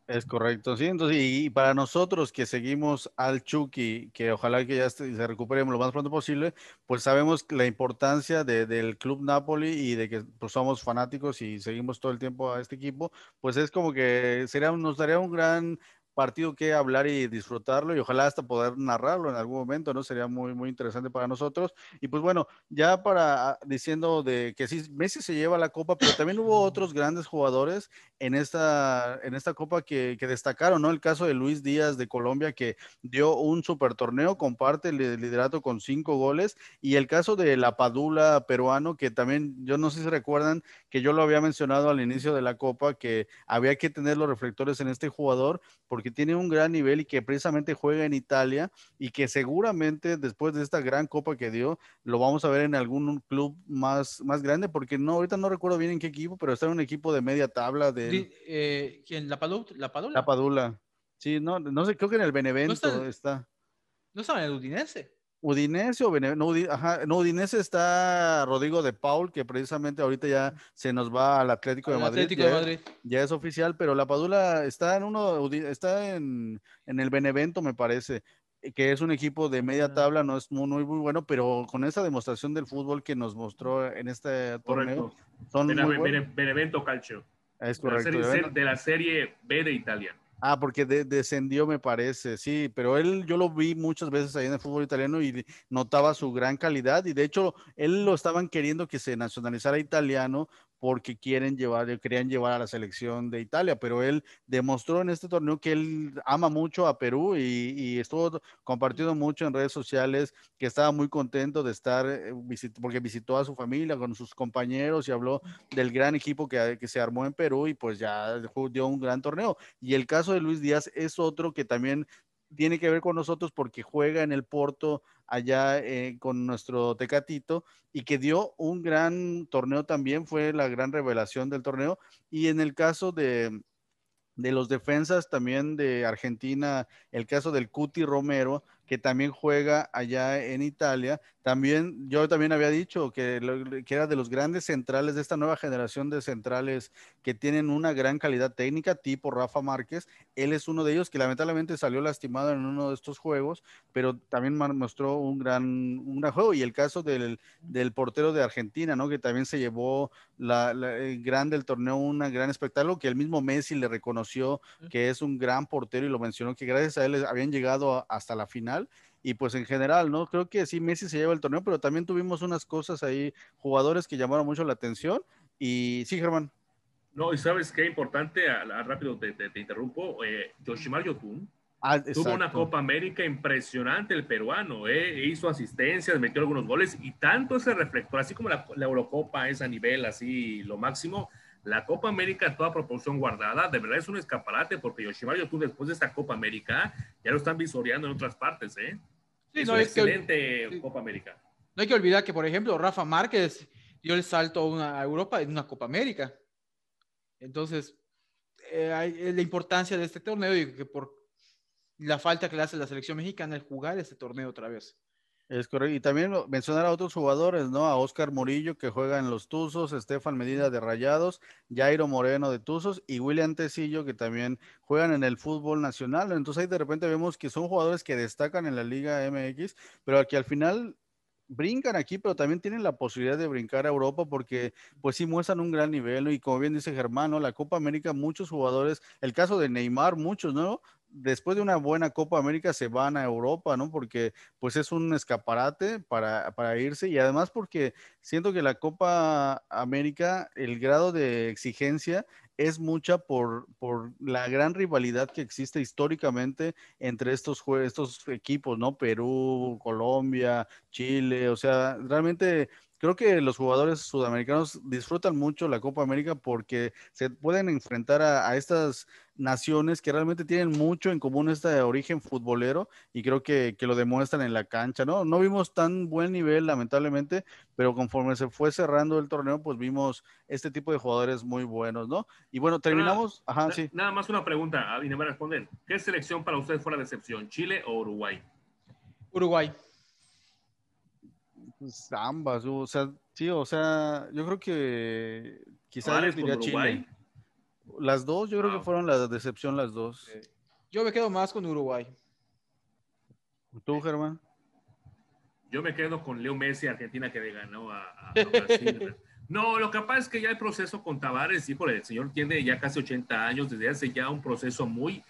Es correcto, sí. Entonces, y, para nosotros que seguimos al Chucky, que ojalá que ya se recuperemos lo más pronto posible, pues sabemos la importancia de, del Club Napoli y de que pues, somos fanáticos y seguimos todo el tiempo a este equipo, pues es como que sería, nos daría un gran partido que hablar y disfrutarlo y ojalá hasta poder narrarlo en algún momento, ¿no? Sería muy, muy interesante para nosotros. Y pues bueno, ya para ah, diciendo de que sí, Messi se lleva la copa, pero también hubo otros grandes jugadores en esta, en esta copa que, destacaron, ¿no? El caso de Luis Díaz de Colombia que dio un super torneo, comparte el liderato con cinco goles y el caso de la Padula peruano que también, yo no sé si recuerdan que yo lo había mencionado al inicio de la copa, que había que tener los reflectores en este jugador porque porque tiene un gran nivel y que precisamente juega en Italia y que seguramente después de esta gran copa que dio, lo vamos a ver en algún club más, más grande, porque no, ahorita no recuerdo bien en qué equipo, pero está en un equipo de media tabla de... Eh, ¿Quién? ¿La, Padula? ¿La Padula? La Padula. Sí, no, no sé, creo que en el Benevento está, está. ¿No está en el Udinese? Udinese o no, ajá, no, Udinese está Rodrigo de Paul, que precisamente ahorita ya se nos va al Atlético, de, Madrid, Atlético ya, de Madrid. Ya es oficial, pero la Padula está en uno, está en, en el Benevento, me parece, que es un equipo de media tabla, no es muy, muy, muy bueno, pero con esa demostración del fútbol que nos mostró en este torneo, son muy Benevento Calcio. Es correcto. de la serie B de Italia. Ah, porque descendió, me parece, sí, pero él yo lo vi muchas veces ahí en el fútbol italiano y notaba su gran calidad y de hecho él lo estaban queriendo que se nacionalizara italiano porque quieren llevar, querían llevar a la selección de Italia, pero él demostró en este torneo que él ama mucho a Perú y, estuvo compartiendo mucho en redes sociales que estaba muy contento de estar, eh, porque visitó a su familia con sus compañeros y habló del gran equipo que, que se armó en Perú y pues ya dio un gran torneo. Y el caso de Luis Díaz es otro que también tiene que ver con nosotros porque juega en el Porto allá eh, con nuestro Tecatito y que dio un gran torneo también, fue la gran revelación del torneo. Y en el caso de, de los defensas también de Argentina, el caso del Cuti Romero, que también juega allá en Italia. También, yo también había dicho que, que, era de los grandes centrales de esta nueva generación de centrales que tienen una gran calidad técnica, tipo Rafa Márquez. Él es uno de ellos que lamentablemente salió lastimado en uno de estos juegos, pero también mostró un gran, un gran juego. Y el caso del, del, portero de Argentina, ¿no? Que también se llevó la, el grande del torneo, un gran espectáculo, que el mismo Messi le reconoció que es un gran portero y lo mencionó que gracias a él habían llegado hasta la final y pues en general, ¿no? Creo que sí, Messi se lleva el torneo, pero también tuvimos unas cosas ahí, jugadores que llamaron mucho la atención. Y sí, Germán. No, y sabes qué importante, rápido te, te, interrumpo, eh, Yoshimar Yotun ah, tuvo una Copa América impresionante el peruano, eh, hizo asistencias, metió algunos goles y tanto ese reflector, así como la, la Eurocopa es a nivel así lo máximo, la Copa América, toda proporción guardada, de verdad es un escaparate porque Yoshimar tú después de esta Copa América ya lo están visoreando en otras partes, ¿eh? Sí, es no, una excelente Copa América. No hay que olvidar que, por ejemplo, Rafa Márquez dio el salto a, una, Europa en una Copa América. Entonces, eh, hay, la importancia de este torneo y que por la falta que le hace la selección mexicana el jugar este torneo otra vez. Es correcto. Y también mencionar a otros jugadores, ¿no? A Oscar Murillo, que juega en los Tuzos, Estefan Medina de Rayados, Jairo Moreno de Tuzos y William Tecillo, que también juegan en el fútbol nacional. Entonces ahí de repente vemos que son jugadores que destacan en la Liga MX, pero que al final brincan aquí, pero también tienen la posibilidad de brincar a Europa porque pues sí muestran un gran nivel y como bien dice Germán, la Copa América, muchos jugadores, el caso de Neymar, muchos, ¿no? Después de una buena Copa América se van a Europa, ¿no? Porque pues es un escaparate para, para, irse y además porque siento que la Copa América, el grado de exigencia es mucha por, por la gran rivalidad que existe históricamente entre estos, estos equipos, ¿no? Perú, Colombia, Chile, o sea, realmente creo que los jugadores sudamericanos disfrutan mucho la Copa América porque se pueden enfrentar a, estas naciones que realmente tienen mucho en común este origen futbolero y creo que, lo demuestran en la cancha, ¿no? No vimos tan buen nivel, lamentablemente, pero conforme se fue cerrando el torneo, pues vimos este tipo de jugadores muy buenos, ¿no? Y bueno, terminamos. Nada, Ajá, sí. Nada más una pregunta, y me va a responder. ¿Qué selección para usted fue la decepción, Chile o Uruguay? Uruguay. Pues, ambas, o sea, sí, o sea, yo creo que quizás les diría Chile. Las dos, yo creo que fueron la decepción las dos. Yo me quedo más con Uruguay. ¿Tú, Germán? Yo me quedo con Leo Messi, Argentina, que le ganó a, Brasil. No, lo que pasa es que ya el proceso con Tavares, híjole, el señor tiene ya casi 80 años, desde hace ya un proceso muy,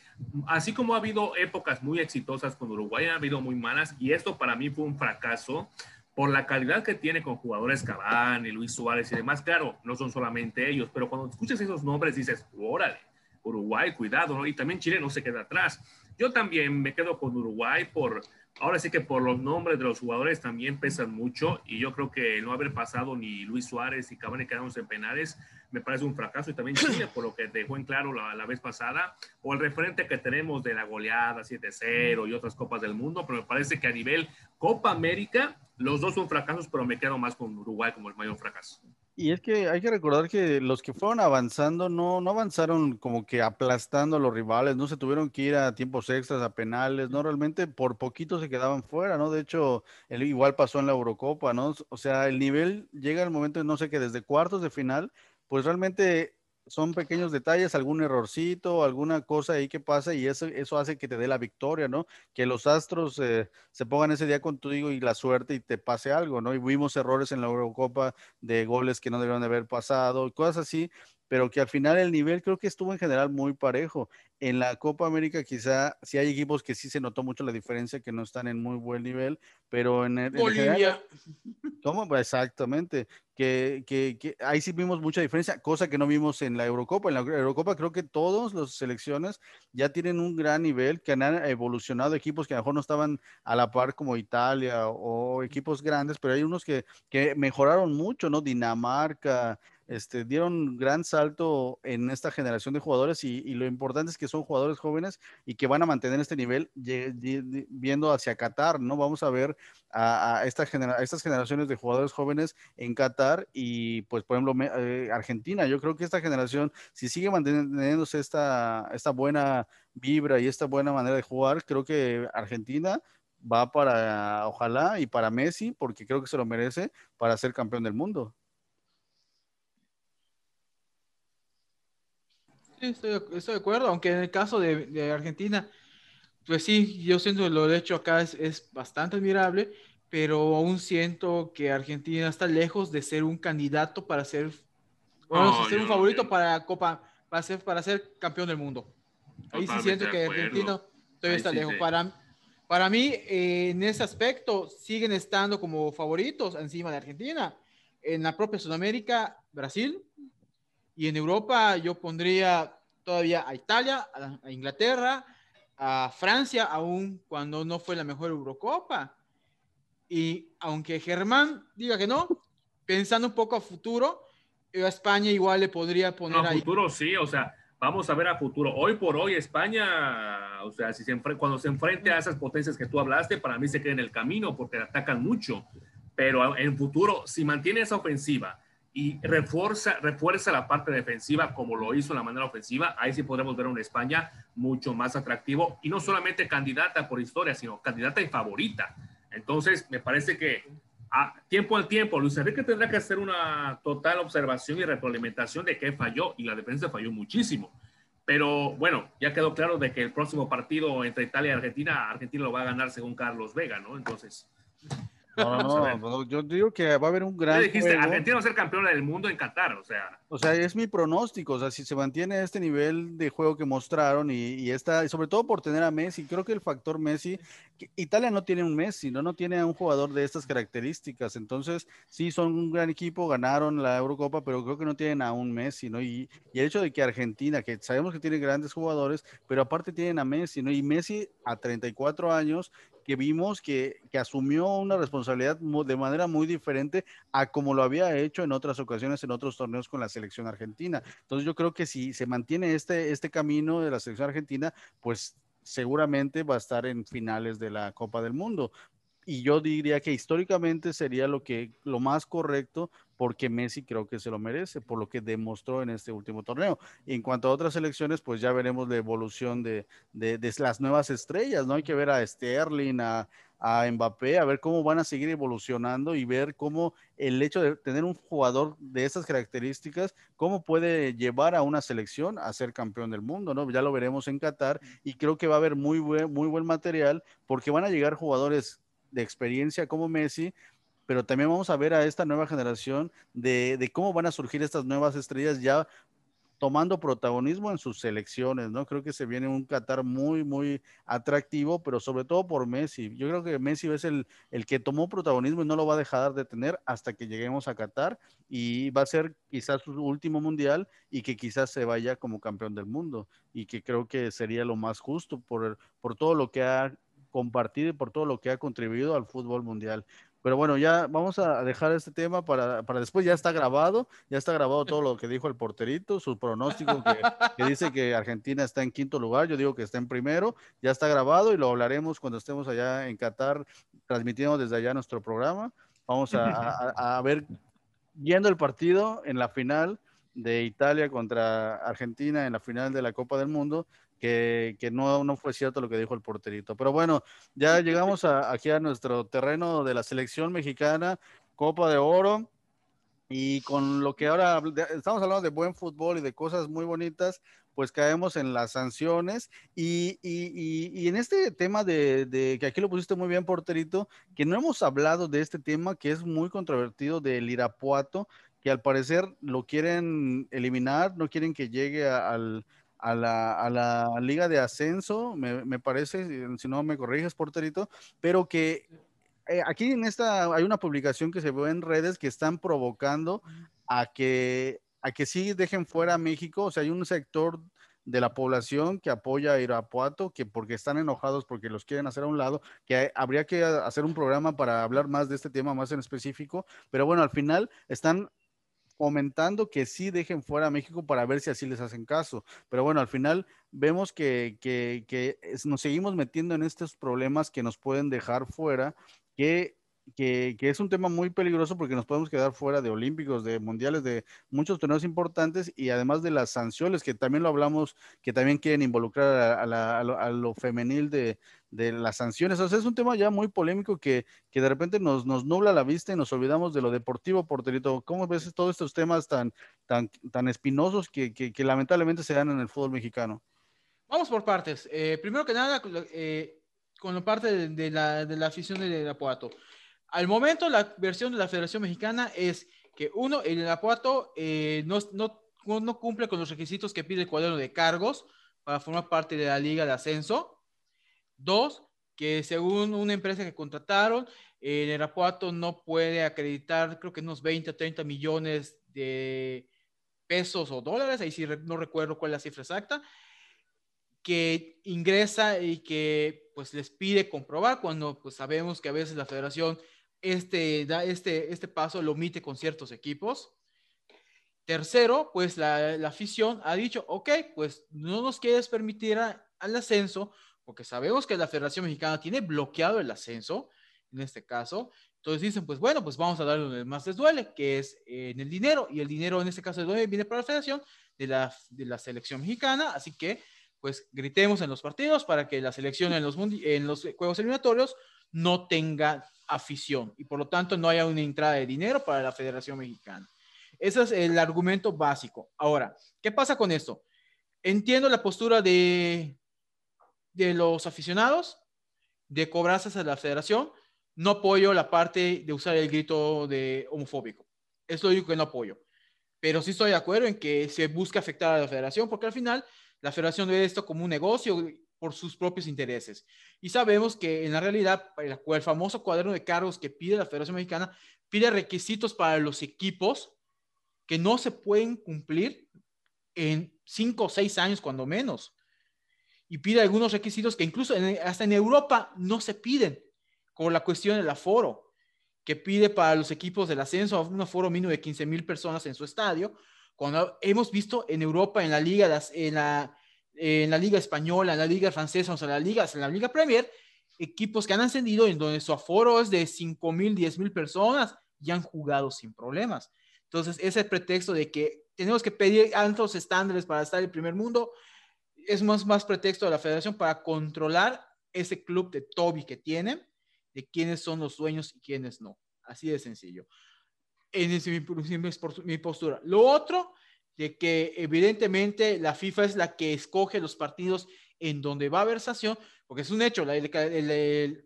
así como ha habido épocas muy exitosas con Uruguay, ha habido muy malas, y esto para mí fue un fracaso, por la calidad que tiene con jugadores Cavani, Luis Suárez y demás, claro, no son solamente ellos, pero cuando escuchas esos nombres dices, órale, Uruguay, cuidado, ¿no? Y también Chile no se queda atrás. Yo también me quedo con Uruguay por, ahora sí que por los nombres de los jugadores también pesan mucho y yo creo que no haber pasado ni Luis Suárez y Cavani quedándose en penales me parece un fracaso y también Chile por lo que dejó en claro la, la vez pasada o el referente que tenemos de la goleada 7-0 y otras copas del mundo, pero me parece que a nivel Copa América los dos son fracasos, pero me quedo más con Uruguay como el mayor fracaso. Y es que hay que recordar que los que fueron avanzando no, no avanzaron como que aplastando a los rivales, no se tuvieron que ir a tiempos extras, a penales, no realmente por poquito se quedaban fuera, ¿no? De hecho, el, igual pasó en la Eurocopa, ¿no? O sea, el nivel llega al momento, no sé, que desde cuartos de final, pues realmente son pequeños detalles, algún errorcito, alguna cosa ahí que pasa y eso, eso hace que te dé la victoria, ¿no? Que los astros eh, se pongan ese día contigo y la suerte y te pase algo, ¿no? Y vimos errores en la Eurocopa de goles que no debieron de haber pasado, cosas así, pero que al final el nivel creo que estuvo en general muy parejo. En la Copa América quizá sí hay equipos que sí se notó mucho la diferencia, que no están en muy buen nivel, pero en, el, ¿Cómo? Pues, exactamente. Que, que, que, ahí sí vimos mucha diferencia, cosa que no vimos en la Eurocopa. En la Eurocopa creo que todas las selecciones ya tienen un gran nivel, que han evolucionado equipos que a lo mejor no estaban a la par como Italia o equipos grandes, pero hay unos que, que mejoraron mucho, ¿no? Dinamarca, este, dieron gran salto en esta generación de jugadores y, lo importante es que son jugadores jóvenes y que van a mantener este nivel viendo hacia Qatar, ¿no? Vamos a ver a, esta estas generaciones de jugadores jóvenes en Qatar y pues por ejemplo eh, Argentina, yo creo que esta generación, si sigue manteniéndose esta, esta buena vibra y esta buena manera de jugar, creo que Argentina va para, ojalá, y para Messi, porque creo que se lo merece para ser campeón del mundo. Estoy, de acuerdo, aunque en el caso de, Argentina, pues sí, yo siento que lo hecho acá es, bastante admirable, pero aún siento que Argentina está lejos de ser un candidato para ser, bueno, ser un favorito para Copa, para ser, para ser campeón del mundo. Ahí sí siento que Argentina todavía está lejos. Para, para mí, en ese aspecto, siguen estando como favoritos encima de Argentina. En la propia Sudamérica, Brasil, y en Europa yo pondría todavía a Italia, a, Inglaterra, a Francia, aún cuando no fue la mejor Eurocopa. Y aunque Germán diga que no, pensando un poco a futuro, a España igual le podría poner no, a futuro sí, o sea, vamos a ver a futuro. Hoy por hoy España, o sea, si se cuando se enfrente a esas potencias que tú hablaste, para mí se queda en el camino porque atacan mucho. Pero en futuro, si mantiene esa ofensiva, y refuerza, refuerza la parte defensiva como lo hizo la manera ofensiva, ahí sí podremos ver a una España mucho más atractivo y no solamente candidata por historia, sino candidata y favorita. Entonces, me parece que a tiempo al tiempo, Luis Enrique tendrá que hacer una total observación y retroalimentación de qué falló y la defensa falló muchísimo. Pero bueno, ya quedó claro de que el próximo partido entre Italia y Argentina, Argentina lo va a ganar según Carlos Vega, ¿no? Entonces, no, no, no, yo digo que va a haber un gran. dijiste, Argentina va a ser campeona del mundo en Qatar, o sea. O sea, es mi pronóstico, o sea, si se mantiene este nivel de juego que mostraron y, y está, sobre todo por tener a Messi, creo que el factor Messi, Italia no tiene un Messi, ¿no? No tiene a un jugador de estas características, entonces sí son un gran equipo, ganaron la Eurocopa, pero creo que no tienen a un Messi, ¿no? Y, y el hecho de que Argentina, que sabemos que tiene grandes jugadores, pero aparte tienen a Messi, ¿no? Y Messi a 34 años que vimos que, asumió una responsabilidad de manera muy diferente a como lo había hecho en otras ocasiones, en otros torneos con la selección argentina. Entonces yo creo que si se mantiene este, este camino de la selección argentina, pues seguramente va a estar en finales de la Copa del Mundo. Y yo diría que históricamente sería lo que lo más correcto porque Messi creo que se lo merece por lo que demostró en este último torneo. Y en cuanto a otras selecciones, pues ya veremos la evolución de, de, de las nuevas estrellas, ¿no? Hay que ver a Sterling, a, a Mbappé, a ver cómo van a seguir evolucionando y ver cómo el hecho de tener un jugador de esas características, cómo puede llevar a una selección a ser campeón del mundo, ¿no? Ya lo veremos en Qatar y creo que va a haber muy buen, muy buen material porque van a llegar jugadores de experiencia como Messi, pero también vamos a ver a esta nueva generación de, cómo van a surgir estas nuevas estrellas ya tomando protagonismo en sus selecciones, ¿no? Creo que se viene un Qatar muy, muy atractivo, pero sobre todo por Messi. Yo creo que Messi es el, el que tomó protagonismo y no lo va a dejar de tener hasta que lleguemos a Qatar y va a ser quizás su último mundial y que quizás se vaya como campeón del mundo y que creo que sería lo más justo por, por todo lo que ha compartido y por todo lo que ha contribuido al fútbol mundial. Pero bueno, ya vamos a dejar este tema para, para, después. Ya está grabado, ya está grabado todo lo que dijo el porterito, su pronóstico que, dice que Argentina está en quinto lugar. Yo digo que está en primero. Ya está grabado y lo hablaremos cuando estemos allá en Qatar, transmitiendo desde allá nuestro programa. Vamos a, a, a ver, viendo el partido en la final de Italia contra Argentina en la final de la Copa del Mundo que, no, no, fue cierto lo que dijo el porterito. Pero bueno, ya llegamos aquí a nuestro terreno de la selección mexicana, Copa de Oro. Y con lo que ahora estamos hablando de buen fútbol y de cosas muy bonitas, pues caemos en las sanciones. Y, y, y, en este tema de, de, que aquí lo pusiste muy bien, porterito, que no hemos hablado de este tema que es muy controvertido del Irapuato, que al parecer lo quieren eliminar, no quieren que llegue al, a la, a la liga de ascenso, me, me, parece, si no me corriges, porterito, pero que eh, aquí en esta hay una publicación que se ve en redes que están provocando a que, a que sí dejen fuera a México. O sea, hay un sector de la población que apoya a Irapuato, que porque están enojados porque los quieren hacer a un lado, que habría que hacer un programa para hablar más de este tema más en específico, pero bueno, al final están fomentando que sí dejen fuera a México para ver si así les hacen caso. Pero bueno, al final vemos que, que, que nos seguimos metiendo en estos problemas que nos pueden dejar fuera, que que, es un tema muy peligroso porque nos podemos quedar fuera de olímpicos, de mundiales, de muchos torneos importantes y además de las sanciones, que también lo hablamos, que también quieren involucrar a, lo, femenil de, las sanciones. O sea, es un tema ya muy polémico que, que de repente nos, nos, nubla la vista y nos olvidamos de lo deportivo, Porterito. ¿Cómo ves todos estos temas tan, tan, tan espinosos que, que, lamentablemente se dan en el fútbol mexicano? Vamos por partes. Eh, primero que nada, eh, con la parte de, la, de la afición de Irapuato. Al momento, la versión de la Federación Mexicana es que uno, el Irapuato eh, no, no, cumple con los requisitos que pide el cuaderno de cargos para formar parte de la liga de ascenso. Dos, que según una empresa que contrataron, el Irapuato no puede acreditar, creo que unos 20 o 30 millones de pesos o dólares, ahí sí no recuerdo cuál es la cifra exacta, que ingresa y que pues les pide comprobar cuando pues sabemos que a veces la federación este, da este, este paso lo omite con ciertos equipos. Tercero, pues la, la afición ha dicho, ok, pues no nos quieres permitir al ascenso, porque sabemos que la Federación Mexicana tiene bloqueado el ascenso, en este caso. Entonces dicen, pues bueno, pues vamos a darle donde más les duele, que es en el dinero, y el dinero en este caso viene para la Federación de la, de la selección mexicana, así que pues gritemos en los partidos para que la selección en los, en los juegos eliminatorios no tenga afición y por lo tanto no haya una entrada de dinero para la Federación Mexicana. Ese es el argumento básico. Ahora, ¿qué pasa con esto? Entiendo la postura de, de los aficionados de cobrarse a la federación. No apoyo la parte de usar el grito de homofóbico. Es lo único que no apoyo. Pero sí estoy de acuerdo en que se busca afectar a la federación porque al final la federación ve esto como un negocio por sus propios intereses. Y sabemos que en la realidad, el, famoso cuaderno de cargos que pide la Federación Mexicana pide requisitos para los equipos que no se pueden cumplir en cinco o seis años, cuando menos. Y pide algunos requisitos que incluso hasta en Europa no se piden, como la cuestión del aforo, que pide para los equipos del ascenso un aforo mínimo de 15 mil personas en su estadio, cuando hemos visto en Europa, en la liga, en la, en la Liga Española, en la Liga Francesa, o sea, en la Liga, en la Liga Premier, equipos que han ascendido en donde su aforo es de 5 mil, 10 mil personas y han jugado sin problemas. Entonces, ese pretexto de que tenemos que pedir altos estándares para estar en el primer mundo es más, más pretexto de la federación para controlar ese club de Toby que tienen, de quiénes son los dueños y quiénes no. Así de sencillo. En mi, mi postura. Lo otro de que evidentemente la FIFA es la que escoge los partidos en donde va a haber sanción, porque es un hecho, el,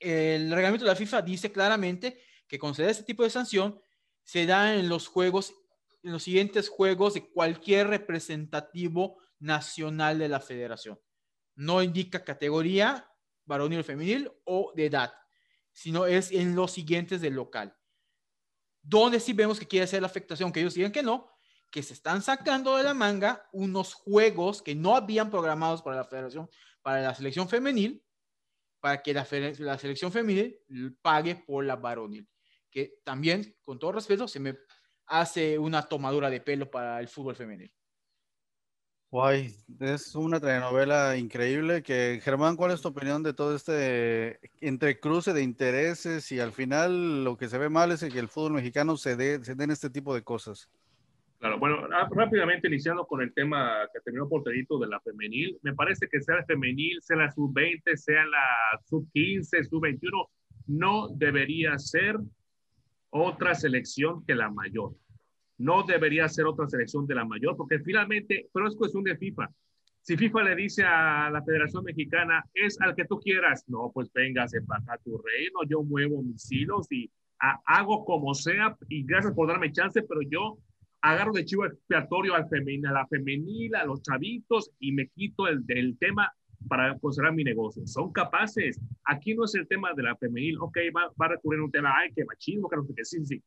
reglamento de la FIFA dice claramente que conceder este tipo de sanción se da en los juegos, en los siguientes juegos de cualquier representativo nacional de la federación. No indica categoría, varonil o femenil o de edad, sino es en los siguientes del local. Donde sí vemos que quiere hacer la afectación, que ellos digan que no, que se están sacando de la manga unos juegos que no habían programados para la federación, para la selección femenil, para que la, la selección femenil pague por la varonil. Que también, con todo respeto, se me hace una tomadura de pelo para el fútbol femenil. Guay, es una telenovela increíble. Que Germán, ¿cuál es tu opinión de todo este entrecruce de intereses y al final lo que se ve mal es que el fútbol mexicano se, dé, se den este tipo de cosas? Claro, bueno, rápidamente iniciando con el tema que terminó Porterito de la femenil, me parece que sea el femenil, sea la sub-20, sea la sub-15, sub-21, no debería ser otra selección que la mayor. No debería ser otra selección de la mayor, porque finalmente, pero es cuestión de FIFA. Si FIFA le dice a la Federación Mexicana, es al que tú quieras, no, pues véngase para tu reino, yo muevo mis hilos y hago como sea, y gracias por darme chance, pero yo agarro de chivo expiatorio al femenil, a la femenil, a los chavitos y me quito el del tema para conservar mi negocio. Son capaces. Aquí no es el tema de la femenil, ok, va, va a recurrir un tema, ay, que machismo, que no sé qué, sí, sí.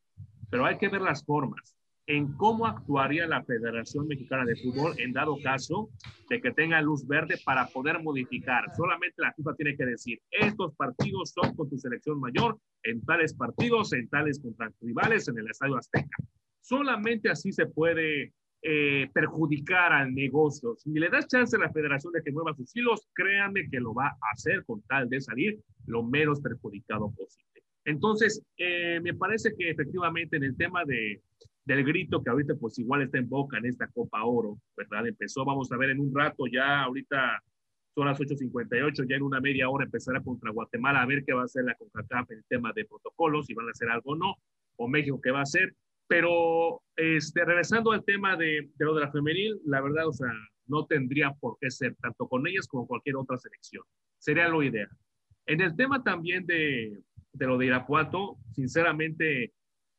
Pero hay que ver las formas en cómo actuaría la Federación Mexicana de Fútbol en dado caso de que tenga luz verde para poder modificar. Solamente la FIFA tiene que decir, estos partidos son con tu selección mayor, en tales partidos, en tales contra rivales, en el Estadio Azteca. Solamente así se puede eh, perjudicar al negocio. Si le das chance a la federación de que mueva sus hilos, créanme que lo va a hacer con tal de salir lo menos perjudicado posible. Entonces, eh, me parece que efectivamente en el tema de, del grito que ahorita pues igual está en boca en esta Copa Oro, ¿verdad? Empezó, vamos a ver en un rato ya, ahorita son las 8.58, ya en una media hora empezará contra Guatemala a ver qué va a hacer la CONCACAF en el tema de protocolos, si van a hacer algo o no, o México qué va a hacer. Pero este, regresando al tema de, de lo de la femenil, la verdad, o sea, no tendría por qué ser tanto con ellas como cualquier otra selección. Sería lo ideal. En el tema también de, lo de Irapuato, sinceramente,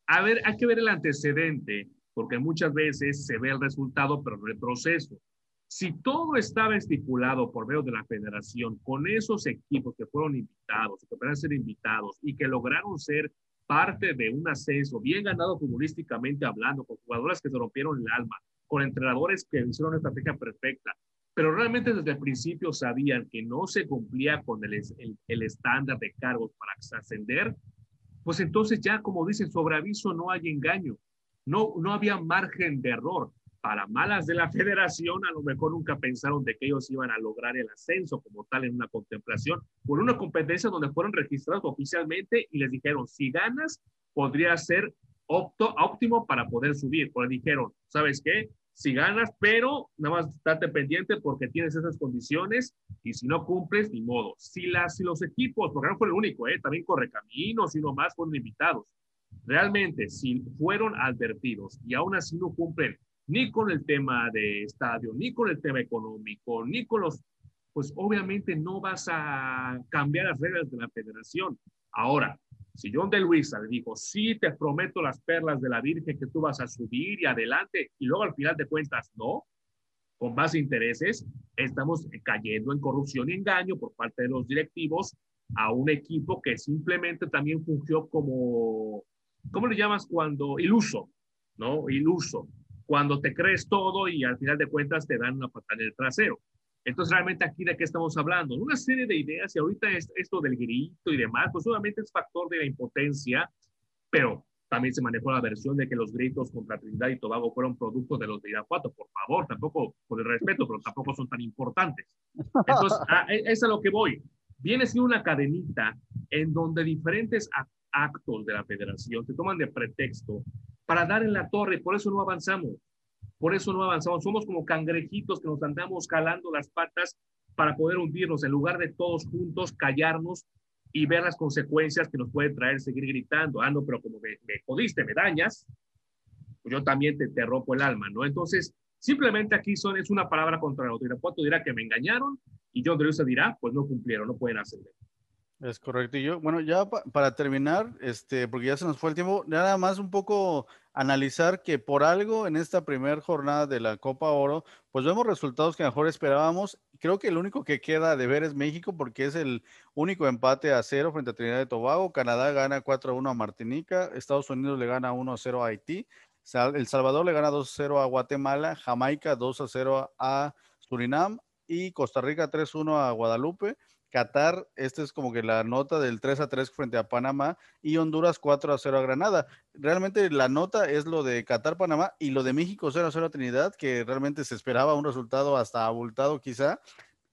a ver, hay que ver el antecedente, porque muchas veces se ve el resultado, pero no el proceso. Si todo estaba estipulado por medio de la federación, con esos equipos que fueron invitados, que puedan ser invitados y que lograron ser parte de un ascenso bien ganado futbolísticamente hablando, con jugadores que se rompieron el alma, con entrenadores que hicieron una estrategia perfecta, pero realmente desde el principio sabían que no se cumplía con el, el, el estándar de cargos para ascender, pues entonces ya, como dicen, sobre aviso no hay engaño. No, no había margen de error. Para malas de la federación, a lo mejor nunca pensaron de que ellos iban a lograr el ascenso como tal en una contemplación, por una competencia donde fueron registrados oficialmente y les dijeron, si ganas, podría ser opto, óptimo para poder subir. Pues dijeron, ¿sabes qué? si ganas, pero nada más estate pendiente porque tienes esas condiciones y si no cumples, ni modo. Si, las, si los equipos, porque no fue el único, ¿eh? también Correcaminos y más fueron invitados. Realmente, si fueron advertidos y aún así no cumplen ni con el tema de estadio, ni con el tema económico, ni con los, pues obviamente no vas a cambiar las reglas de la federación. Ahora, si John de Luisa le dijo, sí, te prometo las perlas de la Virgen que tú vas a subir y adelante, y luego al final de cuentas, no, con más intereses, estamos cayendo en corrupción y engaño por parte de los directivos a un equipo que simplemente también fungió como, ¿cómo le llamas cuando? Iluso, ¿no? Iluso. Cuando te crees todo y al final de cuentas te dan una patada en el trasero. Entonces, realmente aquí de qué estamos hablando? Una serie de ideas y ahorita es, esto del grito y demás, pues obviamente es factor de la impotencia, pero también se manejó la versión de que los gritos contra Trinidad y Tobago fueron producto de los de Irapuato. Por favor, tampoco, con el respeto, pero tampoco son tan importantes. Entonces, a, e, es a lo que voy. Viene siendo una cadenita en donde diferentes actos de la federación se toman de pretexto para dar en la torre, por eso no avanzamos. Por eso no avanzamos. Somos como cangrejitos que nos andamos calando las patas para poder hundirnos, en lugar de todos juntos callarnos y ver las consecuencias que nos puede traer seguir gritando. Ah, no, pero como me, me jodiste, me dañas, pues yo también te, te rompo el alma, ¿no? Entonces, simplemente aquí son, es una palabra contra el otro. Irapuato dirá que me engañaron y John se dirá, pues no cumplieron, no pueden hacerlo. Es correcto. Y yo, bueno, ya para terminar, este, porque ya se nos fue el tiempo, nada más un poco analizar que por algo en esta primera jornada de la Copa Oro, pues vemos resultados que mejor esperábamos. Creo que el único que queda de ver es México porque es el único empate a cero frente a Trinidad y Tobago. Canadá gana 4 a 1 a Martinica, Estados Unidos le gana 1 a 0 a Haití, El Salvador le gana 2 a 0 a Guatemala, Jamaica 2 a 0 a Surinam y Costa Rica 3 a 1 a Guadalupe. Qatar, esta es como que la nota del 3 a 3 frente a Panamá y Honduras 4 a 0 a Granada. Realmente la nota es lo de Qatar-Panamá y lo de México 0 a 0 a Trinidad, que realmente se esperaba un resultado hasta abultado quizá,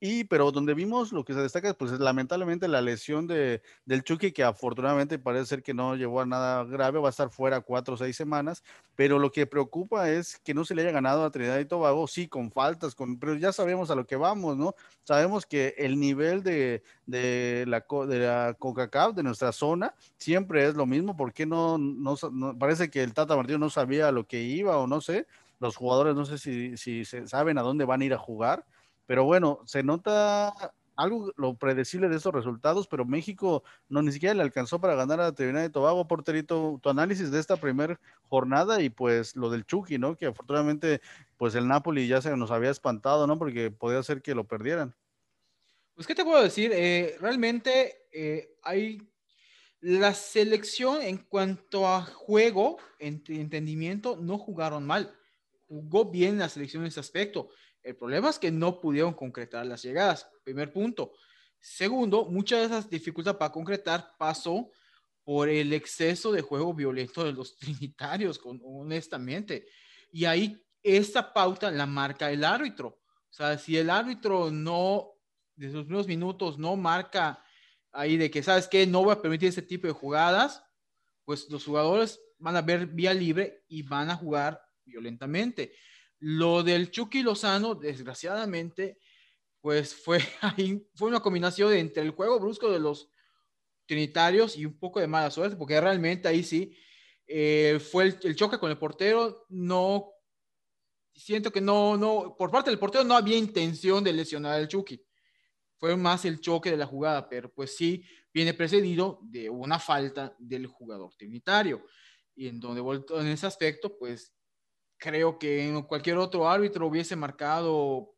y, pero donde vimos lo que se destaca, pues es lamentablemente la lesión de, del Chucky, que afortunadamente parece ser que no llevó a nada grave, va a estar fuera cuatro o seis semanas, pero lo que preocupa es que no se le haya ganado a Trinidad y Tobago, sí, con faltas, con, pero ya sabemos a lo que vamos, ¿no? Sabemos que el nivel de, de la, de la CONCACAF, de nuestra zona, siempre es lo mismo, ¿por qué no, no, parece que el Tata Martino no sabía lo que iba o no sé, los jugadores no sé si, si saben a dónde van a ir a jugar, pero bueno, se nota algo lo predecible de estos resultados, pero México no ni siquiera le alcanzó para ganar a Trinidad de Tobago. Porterito, tu análisis de esta primera jornada y pues lo del Chucky, ¿no? Que afortunadamente pues el Napoli ya se nos había espantado, ¿no? Porque podía ser que lo perdieran. Pues, ¿qué te puedo decir? Eh, realmente eh, hay la selección en cuanto a juego, entendimiento, no jugaron mal. Jugó bien la selección en ese aspecto. El problema es que no pudieron concretar las llegadas. Primer punto. Segundo, muchas de esas dificultades para concretar pasó por el exceso de juego violento de los trinitarios, honestamente. Y ahí esta pauta la marca el árbitro. O sea, si el árbitro no, de sus primeros minutos, no marca ahí de que, ¿sabes qué? No voy a permitir ese tipo de jugadas, pues los jugadores van a ver vía libre y van a jugar violentamente. Lo del Chucky Lozano, desgraciadamente, pues fue ahí, fue una combinación entre el juego brusco de los trinitarios y un poco de mala suerte, porque realmente ahí sí eh, fue el, choque con el portero, no, siento que no, no, por parte del portero no había intención de lesionar al Chucky fue más el choque de la jugada, pero pues sí viene precedido de una falta del jugador trinitario. Y en donde en ese aspecto, pues creo que cualquier otro árbitro hubiese marcado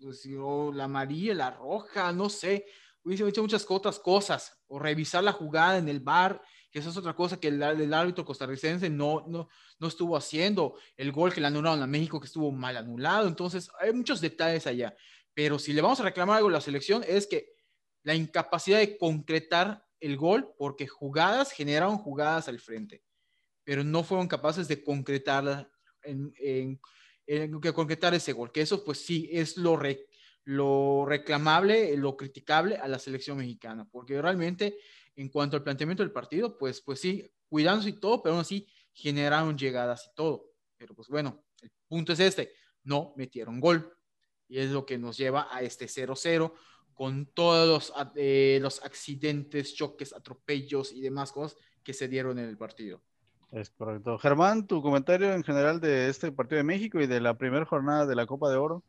pues, la amarilla, la roja, no sé, hubiese hecho muchas otras cosas, o revisar la jugada en el bar, que eso es otra cosa que el, árbitro costarricense no, no, no estuvo haciendo, el gol que le anularon a México que estuvo mal anulado, entonces hay muchos detalles allá. Pero si le vamos a reclamar algo a la selección es que la incapacidad de concretar el gol, porque jugadas generaron jugadas al frente, pero no fueron capaces de concretar, en, concretar ese gol, que eso pues sí es lo, lo reclamable, lo criticable a la selección mexicana, porque realmente en cuanto al planteamiento del partido, pues, pues sí, cuidándose y todo, pero aún así generaron llegadas y todo. Pero pues bueno, el punto es este, no metieron gol. Y es lo que nos lleva a este 0-0 con todos los, eh, los accidentes, choques, atropellos y demás cosas que se dieron en el partido. Es correcto. Germán, tu comentario en general de este partido de México y de la primera jornada de la Copa de Oro.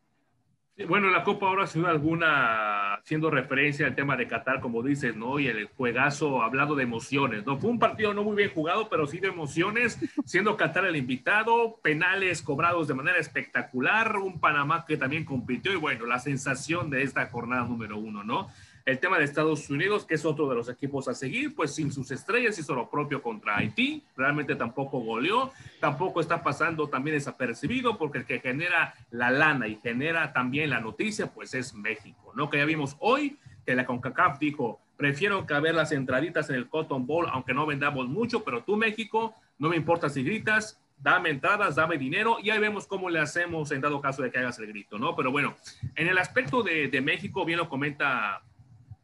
Bueno, la Copa ahora, sin duda alguna, haciendo referencia al tema de Qatar, como dices, ¿no? Y el juegazo hablando de emociones, ¿no? Fue un partido no muy bien jugado, pero sí de emociones, siendo Qatar el invitado, penales cobrados de manera espectacular, un Panamá que también compitió y bueno, la sensación de esta jornada número uno, ¿no? El tema de Estados Unidos, que es otro de los equipos a seguir, pues sin sus estrellas hizo lo propio contra Haití, realmente tampoco goleó, tampoco está pasando también desapercibido, porque el que genera la lana y genera también la noticia, pues es México, ¿no? Que ya vimos hoy que la CONCACAF dijo, prefiero caber las entraditas en el Cotton Bowl, aunque no vendamos mucho, pero tú México, no me importa si gritas, dame entradas, dame dinero y ahí vemos cómo le hacemos en dado caso de que hagas el grito, ¿no? Pero bueno, en el aspecto de, de México, bien lo comenta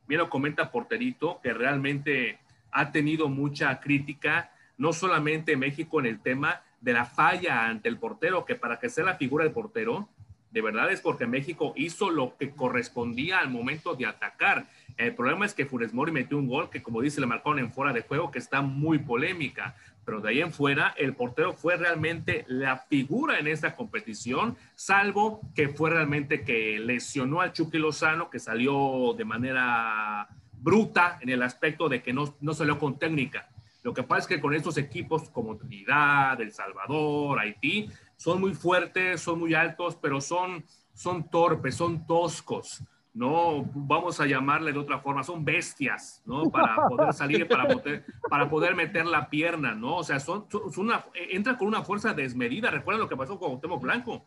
bien lo comenta Porterito, que realmente ha tenido mucha crítica, no solamente México en el tema de la falla ante el portero, que para que sea la figura del portero, de verdad es porque México hizo lo que correspondía al momento de atacar. El problema es que Funes Mori metió un gol que, como dice, le marcaron en fuera de juego, que está muy polémica. Pero de ahí en fuera, el portero fue realmente la figura en esta competición, salvo que fue realmente que lesionó al Chucky Lozano, que salió de manera bruta en el aspecto de que no, no salió con técnica. Lo que pasa es que con estos equipos como Trinidad, El Salvador, Haití, son muy fuertes, son muy altos, pero son, son torpes, son toscos no vamos a llamarle de otra forma, son bestias, ¿no? Para poder salir, para poder, para poder meter la pierna, ¿no? O sea, son, son una, entra con una fuerza desmedida. Recuerden lo que pasó con Temo Blanco,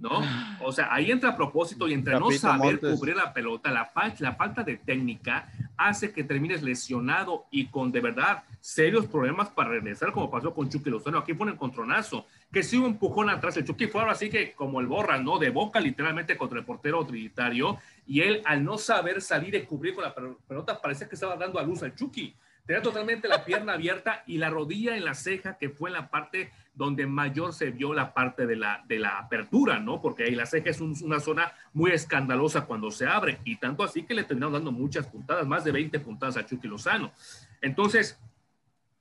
¿no? O sea, ahí entra a propósito y entre no saber cubrir la pelota, la, la falta de técnica hace que termines lesionado y con de verdad serios problemas para regresar, como pasó con Chucky Lozano. Aquí fue un encontronazo, que sí un empujón atrás. El Chucky fue ahora sí que como el borra, ¿no? De boca literalmente contra el portero trinitario. Y él, al no saber salir y cubrir con la pelota, parecía que estaba dando a luz al Chucky. Tenía totalmente la pierna abierta y la rodilla en la ceja, que fue la parte donde mayor se vio la parte de la, de la apertura, ¿no? Porque ahí la ceja es una zona muy escandalosa cuando se abre y tanto así que le terminaron dando muchas puntadas, más de 20 puntadas a Chucky Lozano. Entonces,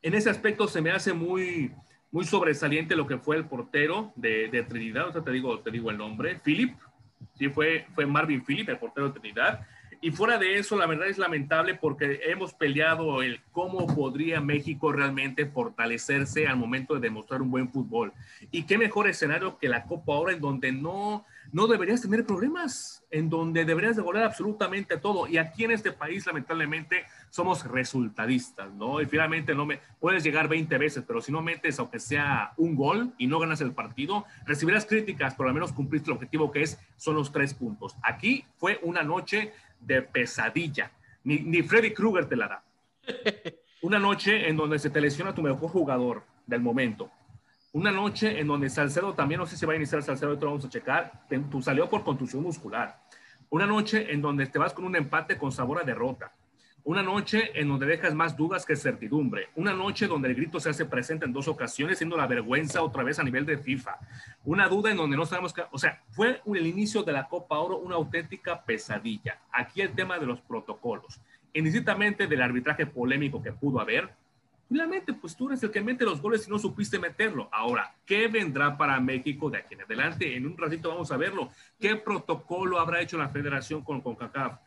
en ese aspecto se me hace muy, muy sobresaliente lo que fue el portero de, Trinidad, o sea, te digo, te digo el nombre, Philip, sí, fue, fue Marvin Philip, el portero de Trinidad, y fuera de eso, la verdad es lamentable porque hemos peleado el cómo podría México realmente fortalecerse al momento de demostrar un buen fútbol. Y qué mejor escenario que la Copa ahora en donde no, no deberías tener problemas, en donde deberías devolver absolutamente todo. Y aquí en este país, lamentablemente, somos resultadistas, ¿no? Y finalmente no me puedes llegar 20 veces, pero si no metes aunque sea un gol y no ganas el partido, recibirás críticas, pero al menos cumpliste el objetivo que es son los tres puntos. Aquí fue una noche de pesadilla. Ni, ni Freddy Krueger te la da. Una noche en donde se te lesiona tu mejor jugador del momento una noche en donde Salcedo también, no sé si va a iniciar Salcedo, esto vamos a checar, tú salió por contusión muscular. Una noche en donde te vas con un empate con sabor a derrota. Una noche en donde dejas más dudas que certidumbre. Una noche donde el grito se hace presente en dos ocasiones, siendo la vergüenza otra vez a nivel de FIFA. Una duda en donde no sabemos qué. O sea, fue el inicio de la Copa Oro una auténtica pesadilla. Aquí el tema de los protocolos. Indistintamente del arbitraje polémico que pudo haber, Finalmente, pues tú eres el que mete los goles y no supiste meterlo. Ahora, ¿qué vendrá para México de aquí en adelante? En un ratito vamos a verlo. ¿Qué protocolo habrá hecho la federación con CONCACAF?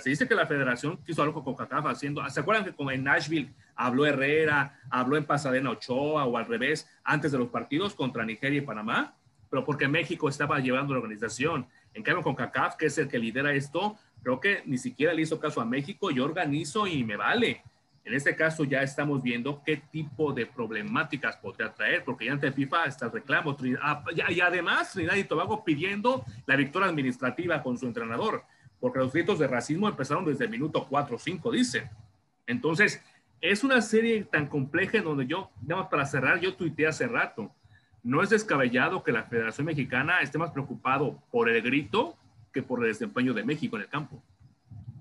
Se dice que la federación quiso algo con CONCACAF haciendo. ¿Se acuerdan que en Nashville habló Herrera, habló en Pasadena Ochoa o al revés antes de los partidos contra Nigeria y Panamá? Pero porque México estaba llevando la organización. En cambio, con CONCACAF, que es el que lidera esto, creo que ni siquiera le hizo caso a México. Yo organizo y me vale. En este caso ya estamos viendo qué tipo de problemáticas podría traer, porque ya ante FIFA está el reclamo. Y además Trinidad y Tobago pidiendo la victoria administrativa con su entrenador, porque los gritos de racismo empezaron desde el minuto 4 o 5, dicen. Entonces, es una serie tan compleja en donde yo, digamos, para cerrar, yo tuiteé hace rato. No es descabellado que la Federación Mexicana esté más preocupado por el grito que por el desempeño de México en el campo.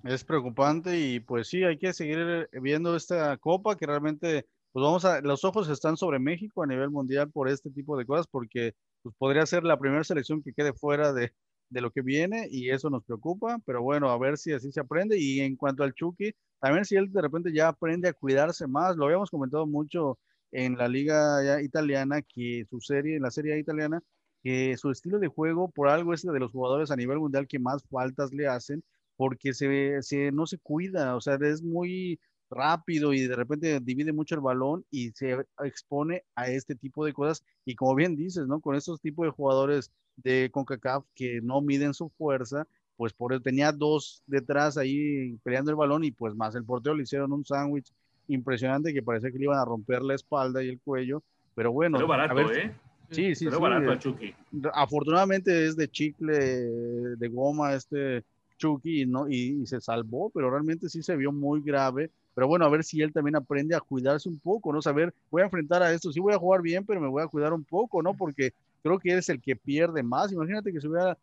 Es preocupante y pues sí, hay que seguir viendo esta copa que realmente, pues vamos a, los ojos están sobre México a nivel mundial por este tipo de cosas porque pues podría ser la primera selección que quede fuera de, de lo que viene y eso nos preocupa, pero bueno, a ver si así se aprende. Y en cuanto al Chucky, también si él de repente ya aprende a cuidarse más, lo habíamos comentado mucho en la liga italiana que su serie, en la serie italiana, que su estilo de juego por algo es de los jugadores a nivel mundial que más faltas le hacen porque se, se, no se cuida, o sea, es muy rápido y de repente divide mucho el balón y se expone a este tipo de cosas. Y como bien dices, ¿no? Con estos tipos de jugadores de CONCACAF que no miden su fuerza, pues por eso tenía dos detrás ahí peleando el balón y pues más el portero le hicieron un sándwich impresionante que parecía que le iban a romper la espalda y el cuello. Pero bueno, Pero barato, ¿eh? Sí, sí, Pero barato a Chucky. Afortunadamente es de chicle, de goma este Chucky ¿no? y, se salvó, pero realmente sí se vio muy grave. Pero bueno, a ver si él también aprende a cuidarse un poco, ¿no? Saber, voy a enfrentar a esto, sí voy a jugar bien, pero me voy a cuidar un poco, ¿no? Porque creo que él es el que pierde más. Imagínate que se hubiera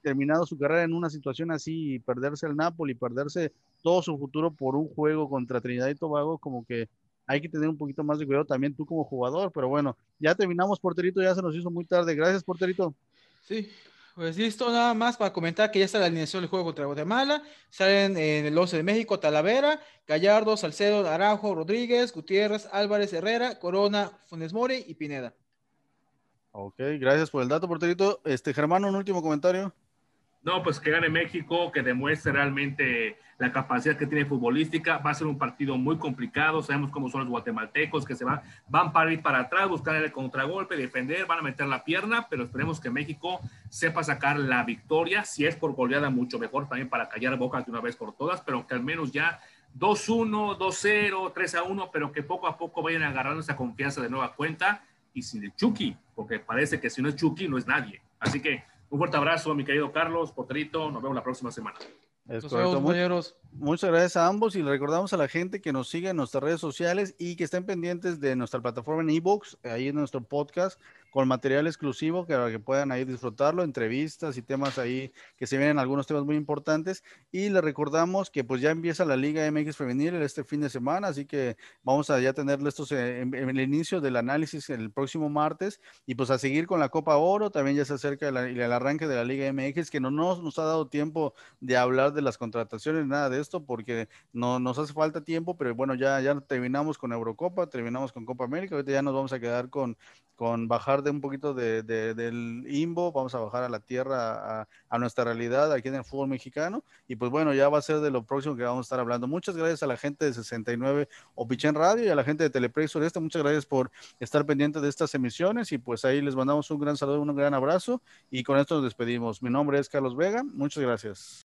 terminado su carrera en una situación así y perderse el Napoli, perderse todo su futuro por un juego contra Trinidad y Tobago, como que hay que tener un poquito más de cuidado también tú como jugador, pero bueno, ya terminamos, porterito, ya se nos hizo muy tarde. Gracias, porterito. Sí, pues listo, nada más para comentar que ya está la alineación del juego contra Guatemala. Salen en el 11 de México, Talavera, Gallardo, Salcedo, Araujo, Rodríguez, Gutiérrez, Álvarez, Herrera, Corona, Funes Mori y Pineda. Ok, gracias por el dato, porterito. Este, Germano, un último comentario. No, pues que gane México, que demuestre realmente la capacidad que tiene futbolística. Va a ser un partido muy complicado. Sabemos cómo son los guatemaltecos, que se van, van para ir para atrás, buscar el contragolpe, defender, van a meter la pierna, pero esperemos que México sepa sacar la victoria. Si es por goleada, mucho mejor también para callar bocas de una vez por todas, pero que al menos ya 2-1, 2-0, 3-1, pero que poco a poco vayan agarrando esa confianza de nueva cuenta y sin el Chucky, porque parece que si no es Chucky, no es nadie. Así que un fuerte abrazo, mi querido Carlos, Potrito. Nos vemos la próxima semana. Es correcto. Muchas gracias a ambos y le recordamos a la gente que nos siga en nuestras redes sociales y que estén pendientes de nuestra plataforma en ebooks, ahí en nuestro podcast, con material exclusivo que, que puedan ahí disfrutarlo, entrevistas y temas ahí que se vienen algunos temas muy importantes. Y le recordamos que pues ya empieza la Liga MX Femenil este fin de semana, así que vamos a ya tener estos eh, en, el inicio del análisis el próximo martes y pues a seguir con la Copa Oro, también ya se acerca el, el arranque de la Liga MX, que no nos ha dado tiempo de hablar de las contrataciones, nada de esto, porque no nos hace falta tiempo, pero bueno, ya, ya terminamos con Eurocopa, terminamos con Copa América, ahorita ya nos vamos a quedar con, con bajar de un poquito de, del imbo, vamos a bajar a la tierra, a, nuestra realidad aquí en el fútbol mexicano. Y pues bueno, ya va a ser de lo próximo que vamos a estar hablando. Muchas gracias a la gente de 69 Opichen Radio y a la gente de Teleplay Sureste. Muchas gracias por estar pendiente de estas emisiones y pues ahí les mandamos un gran saludo, un gran abrazo y con esto nos despedimos. Mi nombre es Carlos Vega. Muchas gracias.